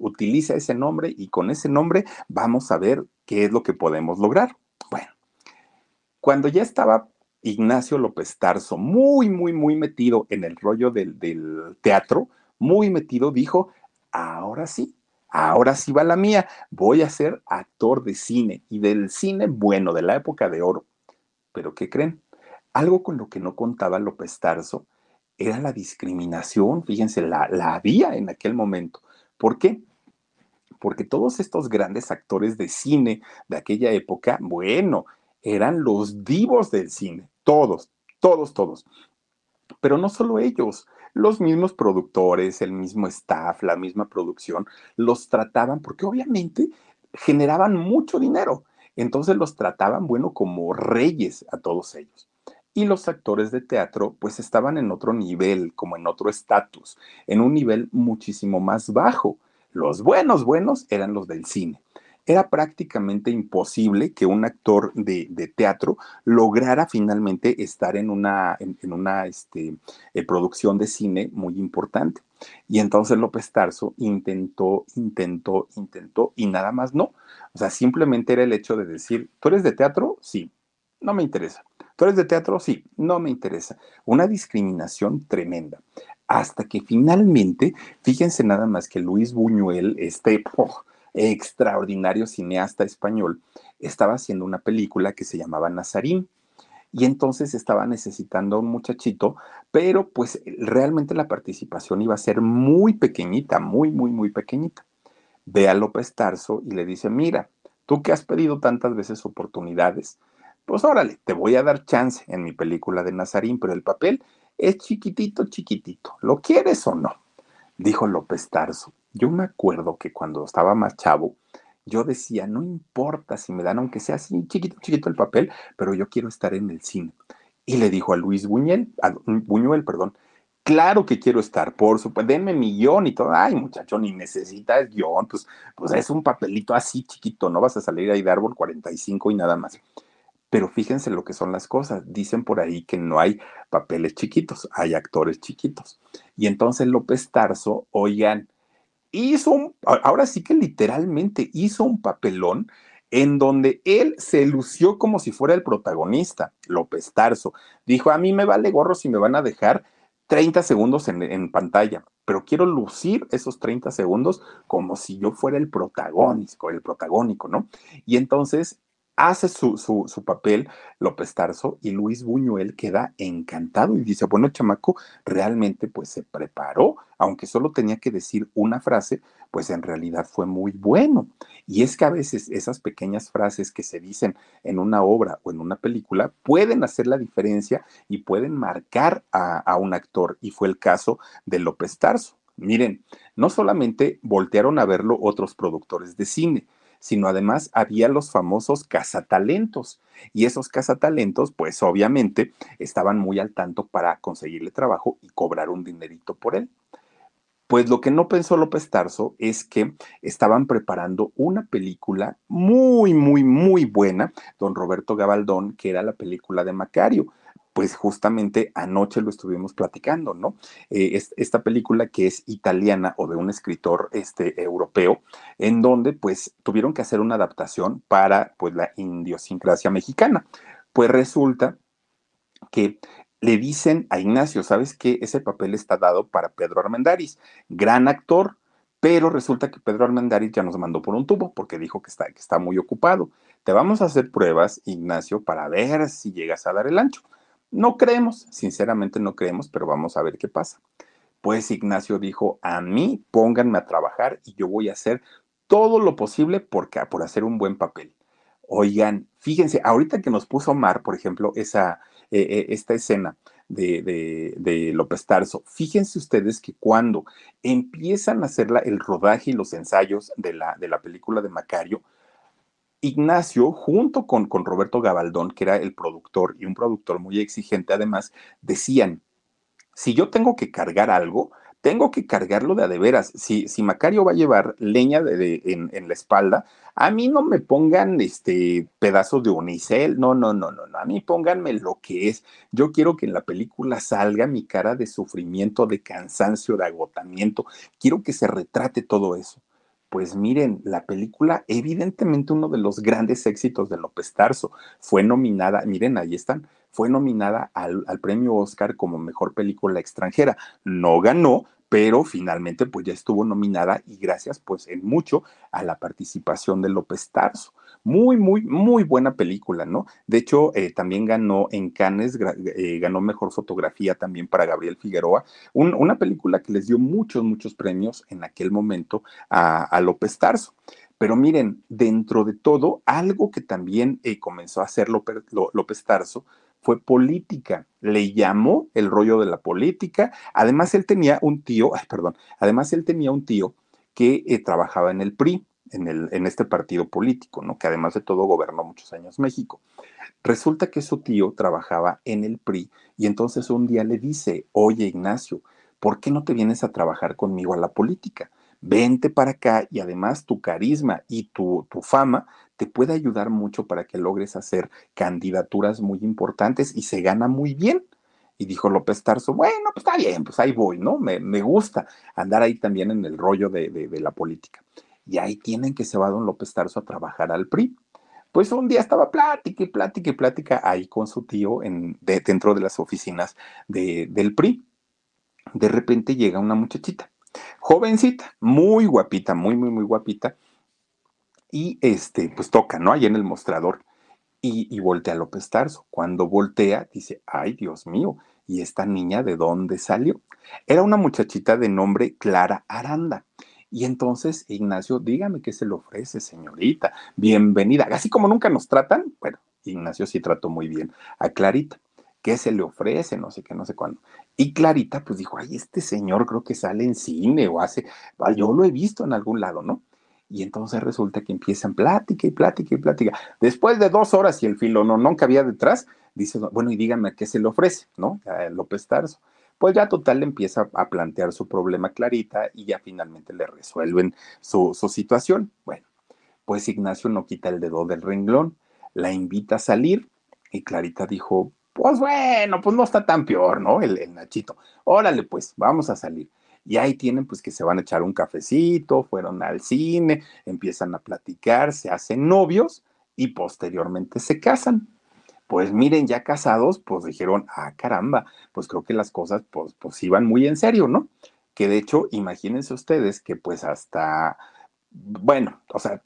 Utiliza ese nombre y con ese nombre vamos a ver qué es lo que podemos lograr. Bueno, cuando ya estaba Ignacio López Tarso muy, muy, muy metido en el rollo del, del teatro, muy metido, dijo, ahora sí, ahora sí va la mía, voy a ser actor de cine y del cine bueno, de la época de oro. Pero ¿qué creen? Algo con lo que no contaba López Tarso era la discriminación, fíjense, la, la había en aquel momento. ¿Por qué? Porque todos estos grandes actores de cine de aquella época, bueno, eran los divos del cine, todos, todos, todos. Pero no solo ellos, los mismos productores, el mismo staff, la misma producción, los trataban porque obviamente generaban mucho dinero. Entonces los trataban, bueno, como reyes a todos ellos y los actores de teatro pues estaban en otro nivel, como en otro estatus, en un nivel muchísimo más bajo. Los buenos, buenos eran los del cine. Era prácticamente imposible que un actor de, teatro lograra finalmente estar en una, en una este, eh, producción de cine muy importante. Y entonces López Tarso intentó, intentó, intentó y nada más no. O sea, simplemente era el hecho de decir, ¿tú eres de teatro? Sí, no me interesa. ¿Tú eres de teatro? Sí, no me interesa. Una discriminación tremenda. Hasta que finalmente, fíjense nada más que Luis Buñuel, este extraordinario cineasta español, estaba haciendo una película que se llamaba Nazarín. Y entonces estaba necesitando a un muchachito, pero pues realmente la participación iba a ser muy pequeñita, muy, muy, muy pequeñita. Ve a López Tarso y le dice, mira, tú que has pedido tantas veces oportunidades, pues órale, te voy a dar chance en mi película de Nazarín, pero el papel es chiquitito, chiquitito. ¿Lo quieres o no? Dijo López Tarso. Yo me acuerdo que cuando estaba más chavo, yo decía, no importa si me dan, aunque sea así chiquito, chiquito el papel, pero yo quiero estar en el cine. Y le dijo a Luis Buñuel, a Buñuel, perdón, claro que quiero estar, por supuesto, denme mi guion y todo. Ay, muchacho, ni necesitas guion, pues, pues es un papelito así chiquito, no vas a salir ahí de árbol 45 y nada más. Pero fíjense lo que son las cosas. Dicen por ahí que no hay papeles chiquitos, hay actores chiquitos. Y entonces López Tarso, oigan, hizo un, ahora sí que literalmente hizo un papelón en donde él se lució como si fuera el protagonista, López Tarso. Dijo, a mí me vale gorro si me van a dejar 30 segundos en, pantalla, pero quiero lucir esos 30 segundos como si yo fuera el protagónico, el protagónico, ¿no? Y entonces hace su, su, papel López Tarso y Luis Buñuel queda encantado y dice, bueno, chamaco, realmente pues se preparó, aunque solo tenía que decir una frase, pues en realidad fue muy bueno. Y es que a veces esas pequeñas frases que se dicen en una obra o en una película pueden hacer la diferencia y pueden marcar a, a un actor, y fue el caso de López Tarso. Miren, no solamente voltearon a verlo otros productores de cine, sino además había los famosos cazatalentos. Y esos cazatalentos, pues obviamente, estaban muy al tanto para conseguirle trabajo y cobrar un dinerito por él. Pues lo que no pensó López Tarso es que estaban preparando una película muy, muy, muy buena, don Roberto Gabaldón, que era la película de Macario pues justamente anoche lo estuvimos platicando, ¿no? Eh, esta película que es italiana o de un escritor este, europeo, en donde pues tuvieron que hacer una adaptación para pues la idiosincrasia mexicana. Pues resulta que le dicen a Ignacio, ¿sabes qué? Ese papel está dado para Pedro Armendáriz, gran actor, pero resulta que Pedro Armendáriz ya nos mandó por un tubo porque dijo que está, que está muy ocupado. Te vamos a hacer pruebas, Ignacio, para ver si llegas a dar el ancho. No creemos, sinceramente no creemos, pero vamos a ver qué pasa. Pues Ignacio dijo, a mí pónganme a trabajar y yo voy a hacer todo lo posible por, por hacer un buen papel. Oigan, fíjense, ahorita que nos puso Mar, por ejemplo, esa, eh, esta escena de, de, López Tarso, fíjense ustedes que cuando empiezan a hacer el rodaje y los ensayos de la, de la película de Macario, Ignacio, junto con, con Roberto Gabaldón, que era el productor y un productor muy exigente además, decían, si yo tengo que cargar algo, tengo que cargarlo de a de veras. Si, si Macario va a llevar leña de, en, en, la espalda, a mí no me pongan este pedazos de unicel, no, no, no, no, no, a mí pónganme lo que es. Yo quiero que en la película salga mi cara de sufrimiento, de cansancio, de agotamiento. Quiero que se retrate todo eso. Pues miren, la película, evidentemente uno de los grandes éxitos de López Tarso, fue nominada, miren, ahí están, fue nominada al, al premio Oscar como mejor película extranjera. No ganó, pero finalmente pues ya estuvo nominada y gracias pues en mucho a la participación de López Tarso. Muy, muy, muy buena película, ¿no? De hecho, eh, también ganó en Cannes, eh, ganó mejor fotografía también para Gabriel Figueroa, una película que les dio muchos, muchos premios en aquel momento a, López Tarso. Pero miren, dentro de todo, algo que también eh, comenzó a hacer López Tarso fue política. Le llamó el rollo de la política. Además, él tenía un tío, ay, perdón, además él tenía un tío que eh, trabajaba en el PRI, en, el, en este partido político, ¿no? Que además de todo gobernó muchos años México. Resulta que su tío trabajaba en el PRI y entonces un día le dice, oye Ignacio, ¿por qué no te vienes a trabajar conmigo a la política? Vente para acá y además tu carisma y tu, tu fama te puede ayudar mucho para que logres hacer candidaturas muy importantes y se gana muy bien. Y dijo López Tarso, bueno, pues está bien, pues ahí voy, ¿no? Me, gusta andar ahí también en el rollo de, la política. Y ahí tienen que se va don López Tarso a trabajar al PRI. Pues un día estaba plática y plática y plática ahí con su tío en, dentro de las oficinas del PRI. De repente llega una muchachita, jovencita, muy guapita, muy, muy, muy guapita, y este, pues toca, ¿no? Ahí en el mostrador. Y, y, voltea a López Tarso. Cuando voltea, dice, ay, Dios mío, ¿y esta niña de dónde salió? Era una muchachita de nombre Clara Aranda. Y entonces Ignacio, dígame qué se le ofrece, señorita. Bienvenida. Así como nunca nos tratan, bueno, Ignacio sí trató muy bien a Clarita. ¿Qué se le ofrece? No sé qué, no sé cuándo. Y Clarita, pues dijo, ay, este señor creo que sale en cine o hace, yo lo he visto en algún lado, ¿no? Y entonces resulta que empiezan plática y plática y plática. Después de dos horas y el filo no, nunca había detrás, dice, bueno, y díganme qué se le ofrece, ¿no? A López Tarso. Pues ya total le empieza a plantear su problema Clarita y ya finalmente le resuelven su, su situación. Bueno, pues Ignacio no quita el dedo del renglón, la invita a salir y Clarita dijo, pues bueno, pues no está tan peor, ¿no? El, el, Nachito. Órale, pues, vamos a salir. Y ahí tienen, pues, que se van a echar un cafecito, fueron al cine, empiezan a platicar, se hacen novios y posteriormente se casan. Pues miren, ya casados, pues dijeron, ah, caramba, pues creo que las cosas, pues, pues iban muy en serio, ¿no? Que de hecho, imagínense ustedes que pues hasta, bueno, o sea,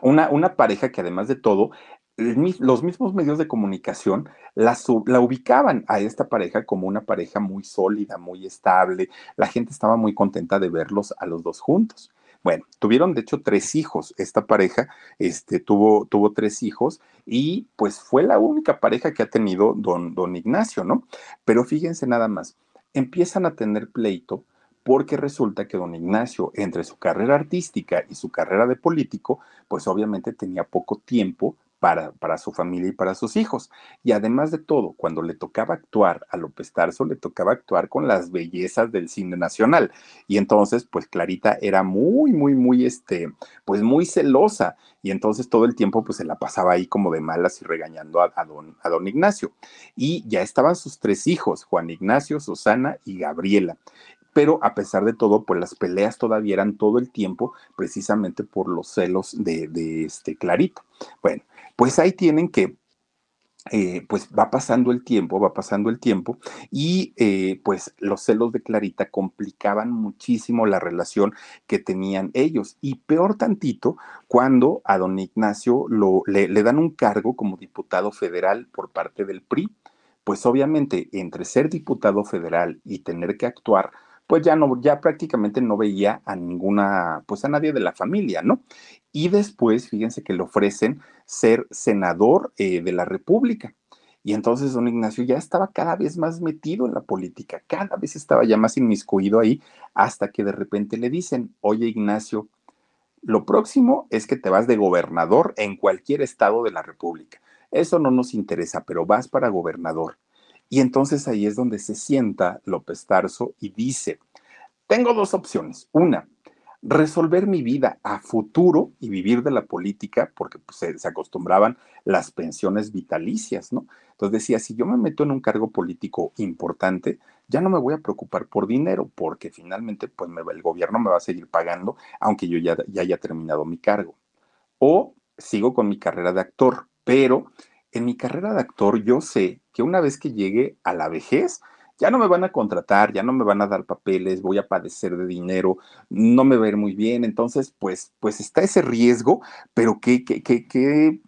una, una, pareja que además de todo los mismos medios de comunicación la, la, ubicaban a esta pareja como una pareja muy sólida, muy estable. La gente estaba muy contenta de verlos a los dos juntos. Bueno, tuvieron de hecho tres hijos. Esta pareja este, tuvo, tuvo tres hijos y pues fue la única pareja que ha tenido don, don Ignacio, ¿no? Pero fíjense nada más, empiezan a tener pleito porque resulta que don Ignacio, entre su carrera artística y su carrera de político, pues obviamente tenía poco tiempo para, para, su familia y para sus hijos. Y además de todo, cuando le tocaba actuar a López Tarso, le tocaba actuar con las bellezas del cine nacional. Y entonces, pues Clarita era muy, muy, muy, este, pues muy celosa. Y entonces todo el tiempo, pues se la pasaba ahí como de malas y regañando a, a, don, a don Ignacio. Y ya estaban sus tres hijos, Juan Ignacio, Susana y Gabriela pero a pesar de todo, pues las peleas todavía eran todo el tiempo, precisamente por los celos de, de este Clarito. Bueno, pues ahí tienen que eh, pues va pasando el tiempo, va pasando el tiempo y eh, pues los celos de Clarita complicaban muchísimo la relación que tenían ellos y peor tantito cuando a don Ignacio lo, le, le dan un cargo como diputado federal por parte del PRI, pues obviamente entre ser diputado federal y tener que actuar pues ya no, ya prácticamente no veía a ninguna, pues a nadie de la familia, ¿no? Y después, fíjense que le ofrecen ser senador eh, de la República. Y entonces don Ignacio ya estaba cada vez más metido en la política, cada vez estaba ya más inmiscuido ahí, hasta que de repente le dicen, oye Ignacio, lo próximo es que te vas de gobernador en cualquier estado de la República. Eso no nos interesa, pero vas para gobernador. Y entonces ahí es donde se sienta López Tarso y dice, tengo dos opciones. Una, resolver mi vida a futuro y vivir de la política, porque pues, se, acostumbraban las pensiones vitalicias, ¿no? Entonces decía, si yo me meto en un cargo político importante, ya no me voy a preocupar por dinero, porque finalmente pues el gobierno me va a seguir pagando, aunque yo ya, ya haya terminado mi cargo. O sigo con mi carrera de actor, pero en mi carrera de actor yo sé que una vez que llegue a la vejez, ya no me van a contratar, ya no me van a dar papeles, voy a padecer de dinero, no me va a ir muy bien. Entonces, pues, pues está ese riesgo, pero que, que, que, que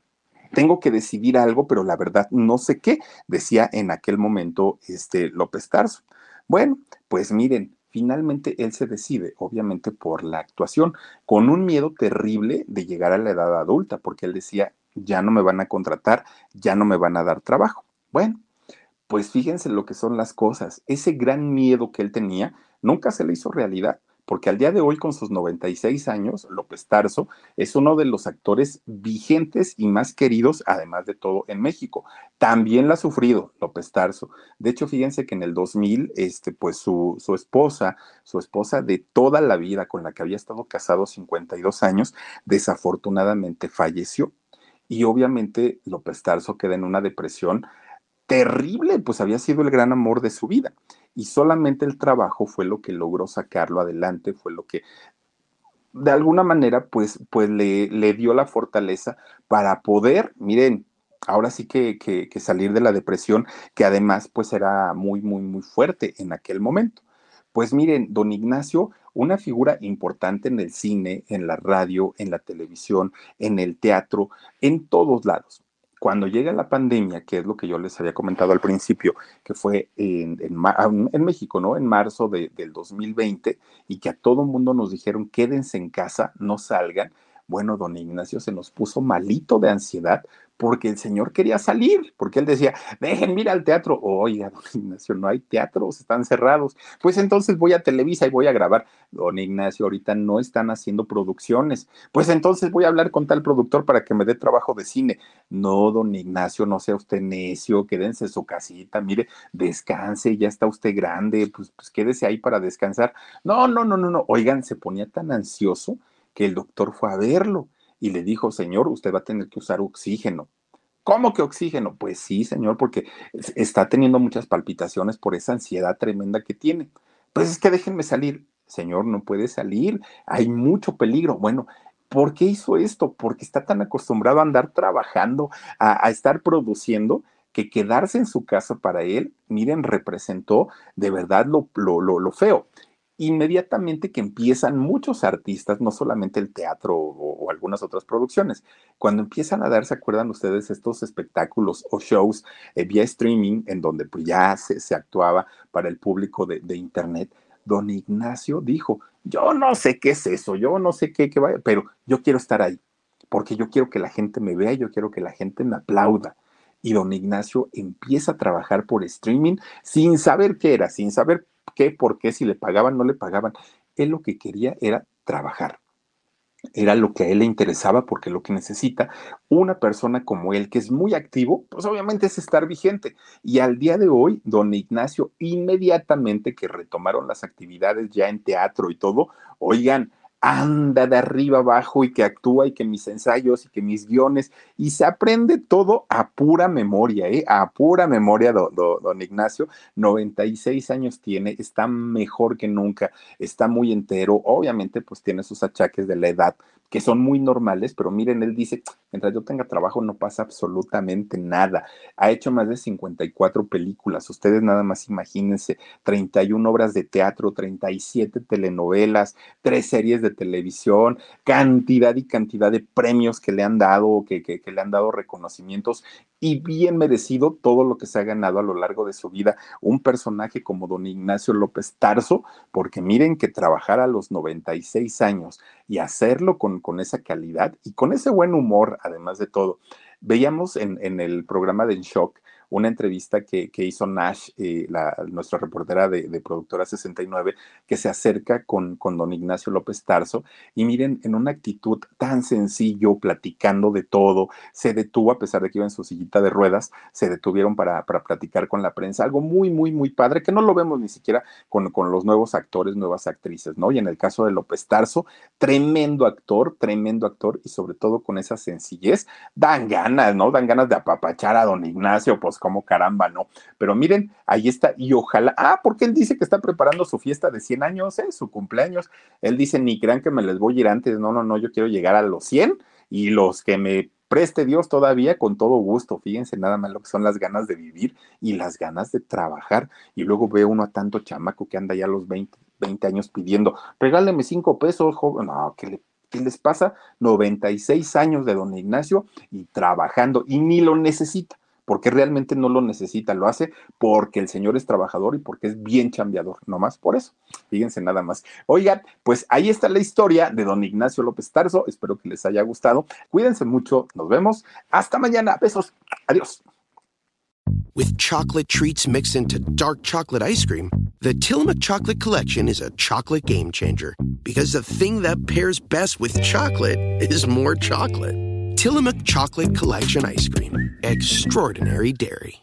tengo que decidir algo, pero la verdad no sé qué, decía en aquel momento este López Tarso. Bueno, pues miren, finalmente él se decide, obviamente por la actuación, con un miedo terrible de llegar a la edad adulta, porque él decía, ya no me van a contratar, ya no me van a dar trabajo. Bueno, pues fíjense lo que son las cosas. Ese gran miedo que él tenía nunca se le hizo realidad, porque al día de hoy, con sus 96 años, López Tarso es uno de los actores vigentes y más queridos, además de todo, en México. También la ha sufrido López Tarso. De hecho, fíjense que en el 2000, este, pues su, su esposa, su esposa de toda la vida, con la que había estado casado 52 años, desafortunadamente falleció y obviamente López Tarso queda en una depresión terrible, pues había sido el gran amor de su vida y solamente el trabajo fue lo que logró sacarlo adelante, fue lo que de alguna manera pues, pues le, le dio la fortaleza para poder, miren, ahora sí que, que, que, salir de la depresión, que además pues era muy, muy, muy fuerte en aquel momento. Pues miren, don Ignacio una figura importante en el cine, en la radio, en la televisión, en el teatro, en todos lados. Cuando llega la pandemia, que es lo que yo les había comentado al principio, que fue en, en, México, ¿no? En marzo de, del 2020, y que a todo mundo nos dijeron, quédense en casa, no salgan. Bueno, don Ignacio se nos puso malito de ansiedad porque el señor quería salir, porque él decía, dejen, mira al teatro. Oiga, [laughs] don Ignacio, no hay teatros, están cerrados. Pues entonces voy a Televisa y voy a grabar. Don Ignacio, ahorita no están haciendo producciones. Pues entonces voy a hablar con tal productor para que me dé trabajo de cine. No, don Ignacio, no sea usted necio, quédense en su casita, mire, descanse, ya está usted grande, pues, pues quédese ahí para descansar. No, no, no, no, no. Oigan, se ponía tan ansioso que el doctor fue a verlo y le dijo, señor, usted va a tener que usar oxígeno. ¿Cómo que oxígeno? Pues sí, señor, porque está teniendo muchas palpitaciones por esa ansiedad tremenda que tiene. Pues es que déjenme salir. Señor, no puede salir, hay mucho peligro. Bueno, ¿por qué hizo esto? Porque está tan acostumbrado a andar trabajando, a, estar produciendo, que quedarse en su casa para él, miren, representó de verdad lo, lo, lo, lo feo inmediatamente que empiezan muchos artistas, no solamente el teatro o, algunas otras producciones, cuando empiezan a dar, ¿se acuerdan ustedes estos espectáculos o shows eh, vía streaming en donde pues, ya se, actuaba para el público de, Internet? Don Ignacio dijo, yo no sé qué es eso, yo no sé qué, qué vaya, pero yo quiero estar ahí, porque yo quiero que la gente me vea, yo quiero que la gente me aplauda y don Ignacio empieza a trabajar por streaming sin saber qué era, sin saber qué, por qué, si le pagaban, no le pagaban. Él lo que quería era trabajar. Era lo que a él le interesaba porque lo que necesita una persona como él, que es muy activo, pues obviamente es estar vigente. Y al día de hoy, don Ignacio, inmediatamente que retomaron las actividades ya en teatro y todo, oigan, anda de arriba abajo y que actúa y que mis ensayos y que mis guiones y se aprende todo a pura memoria, ¿eh? a pura memoria, don Ignacio. 96 años tiene, está mejor que nunca, está muy entero, obviamente pues tiene sus achaques de la edad, que son muy normales, pero miren, él dice, mientras yo tenga trabajo no pasa absolutamente nada. Ha hecho más de 54 películas, ustedes nada más imagínense, 31 obras de teatro, 37 telenovelas, tres series de televisión, cantidad y cantidad de premios que le han dado, que, que, que le han dado reconocimientos y bien merecido todo lo que se ha ganado a lo largo de su vida un personaje como don Ignacio López Tarso, porque miren que trabajar a los 96 años y hacerlo con, con esa calidad y con ese buen humor, además de todo. Veíamos en, en el programa de En Shock una entrevista que, hizo Nash, eh, nuestra reportera de, Productora 69, que se acerca con, con don Ignacio López Tarso. Y miren, en una actitud tan sencillo, platicando de todo, se detuvo, a pesar de que iba en su sillita de ruedas, se detuvieron para, para platicar con la prensa. Algo muy, muy, muy padre, que no lo vemos ni siquiera con, con los nuevos actores, nuevas actrices, ¿no? Y en el caso de López Tarso, tremendo actor, tremendo actor, y sobre todo con esa sencillez, dan ganas, ¿no? Dan ganas de apapachar a don Ignacio, pues como caramba, no. Pero miren, ahí está, y ojalá, ah, porque él dice que está preparando su fiesta de 100 años, ¿eh? su cumpleaños. Él dice, ni crean que me les voy a ir antes, no, no, no, yo quiero llegar a los 100 y los que me preste Dios todavía con todo gusto. Fíjense nada más lo que son las ganas de vivir y las ganas de trabajar. Y luego ve uno a tanto chamaco que anda ya a los 20, 20 años pidiendo, regáleme cinco pesos, joven. No, ¿qué, le, ¿qué les pasa? 96 años de don Ignacio y trabajando y ni lo necesita porque realmente no lo necesita, lo hace porque el señor es trabajador y porque es bien chambeador, nomás por eso. Fíjense nada más. Oigan, pues ahí está la historia de don Ignacio López Tarso, espero que les haya gustado. Cuídense mucho, nos vemos. Hasta mañana, besos, adiós. With chocolate treats mixed into dark chocolate ice cream, the Tillamook Chocolate Collection is a chocolate game changer because the thing that pairs best with chocolate is more chocolate. Tillamook Chocolate Collection Ice Cream. Extraordinary Dairy.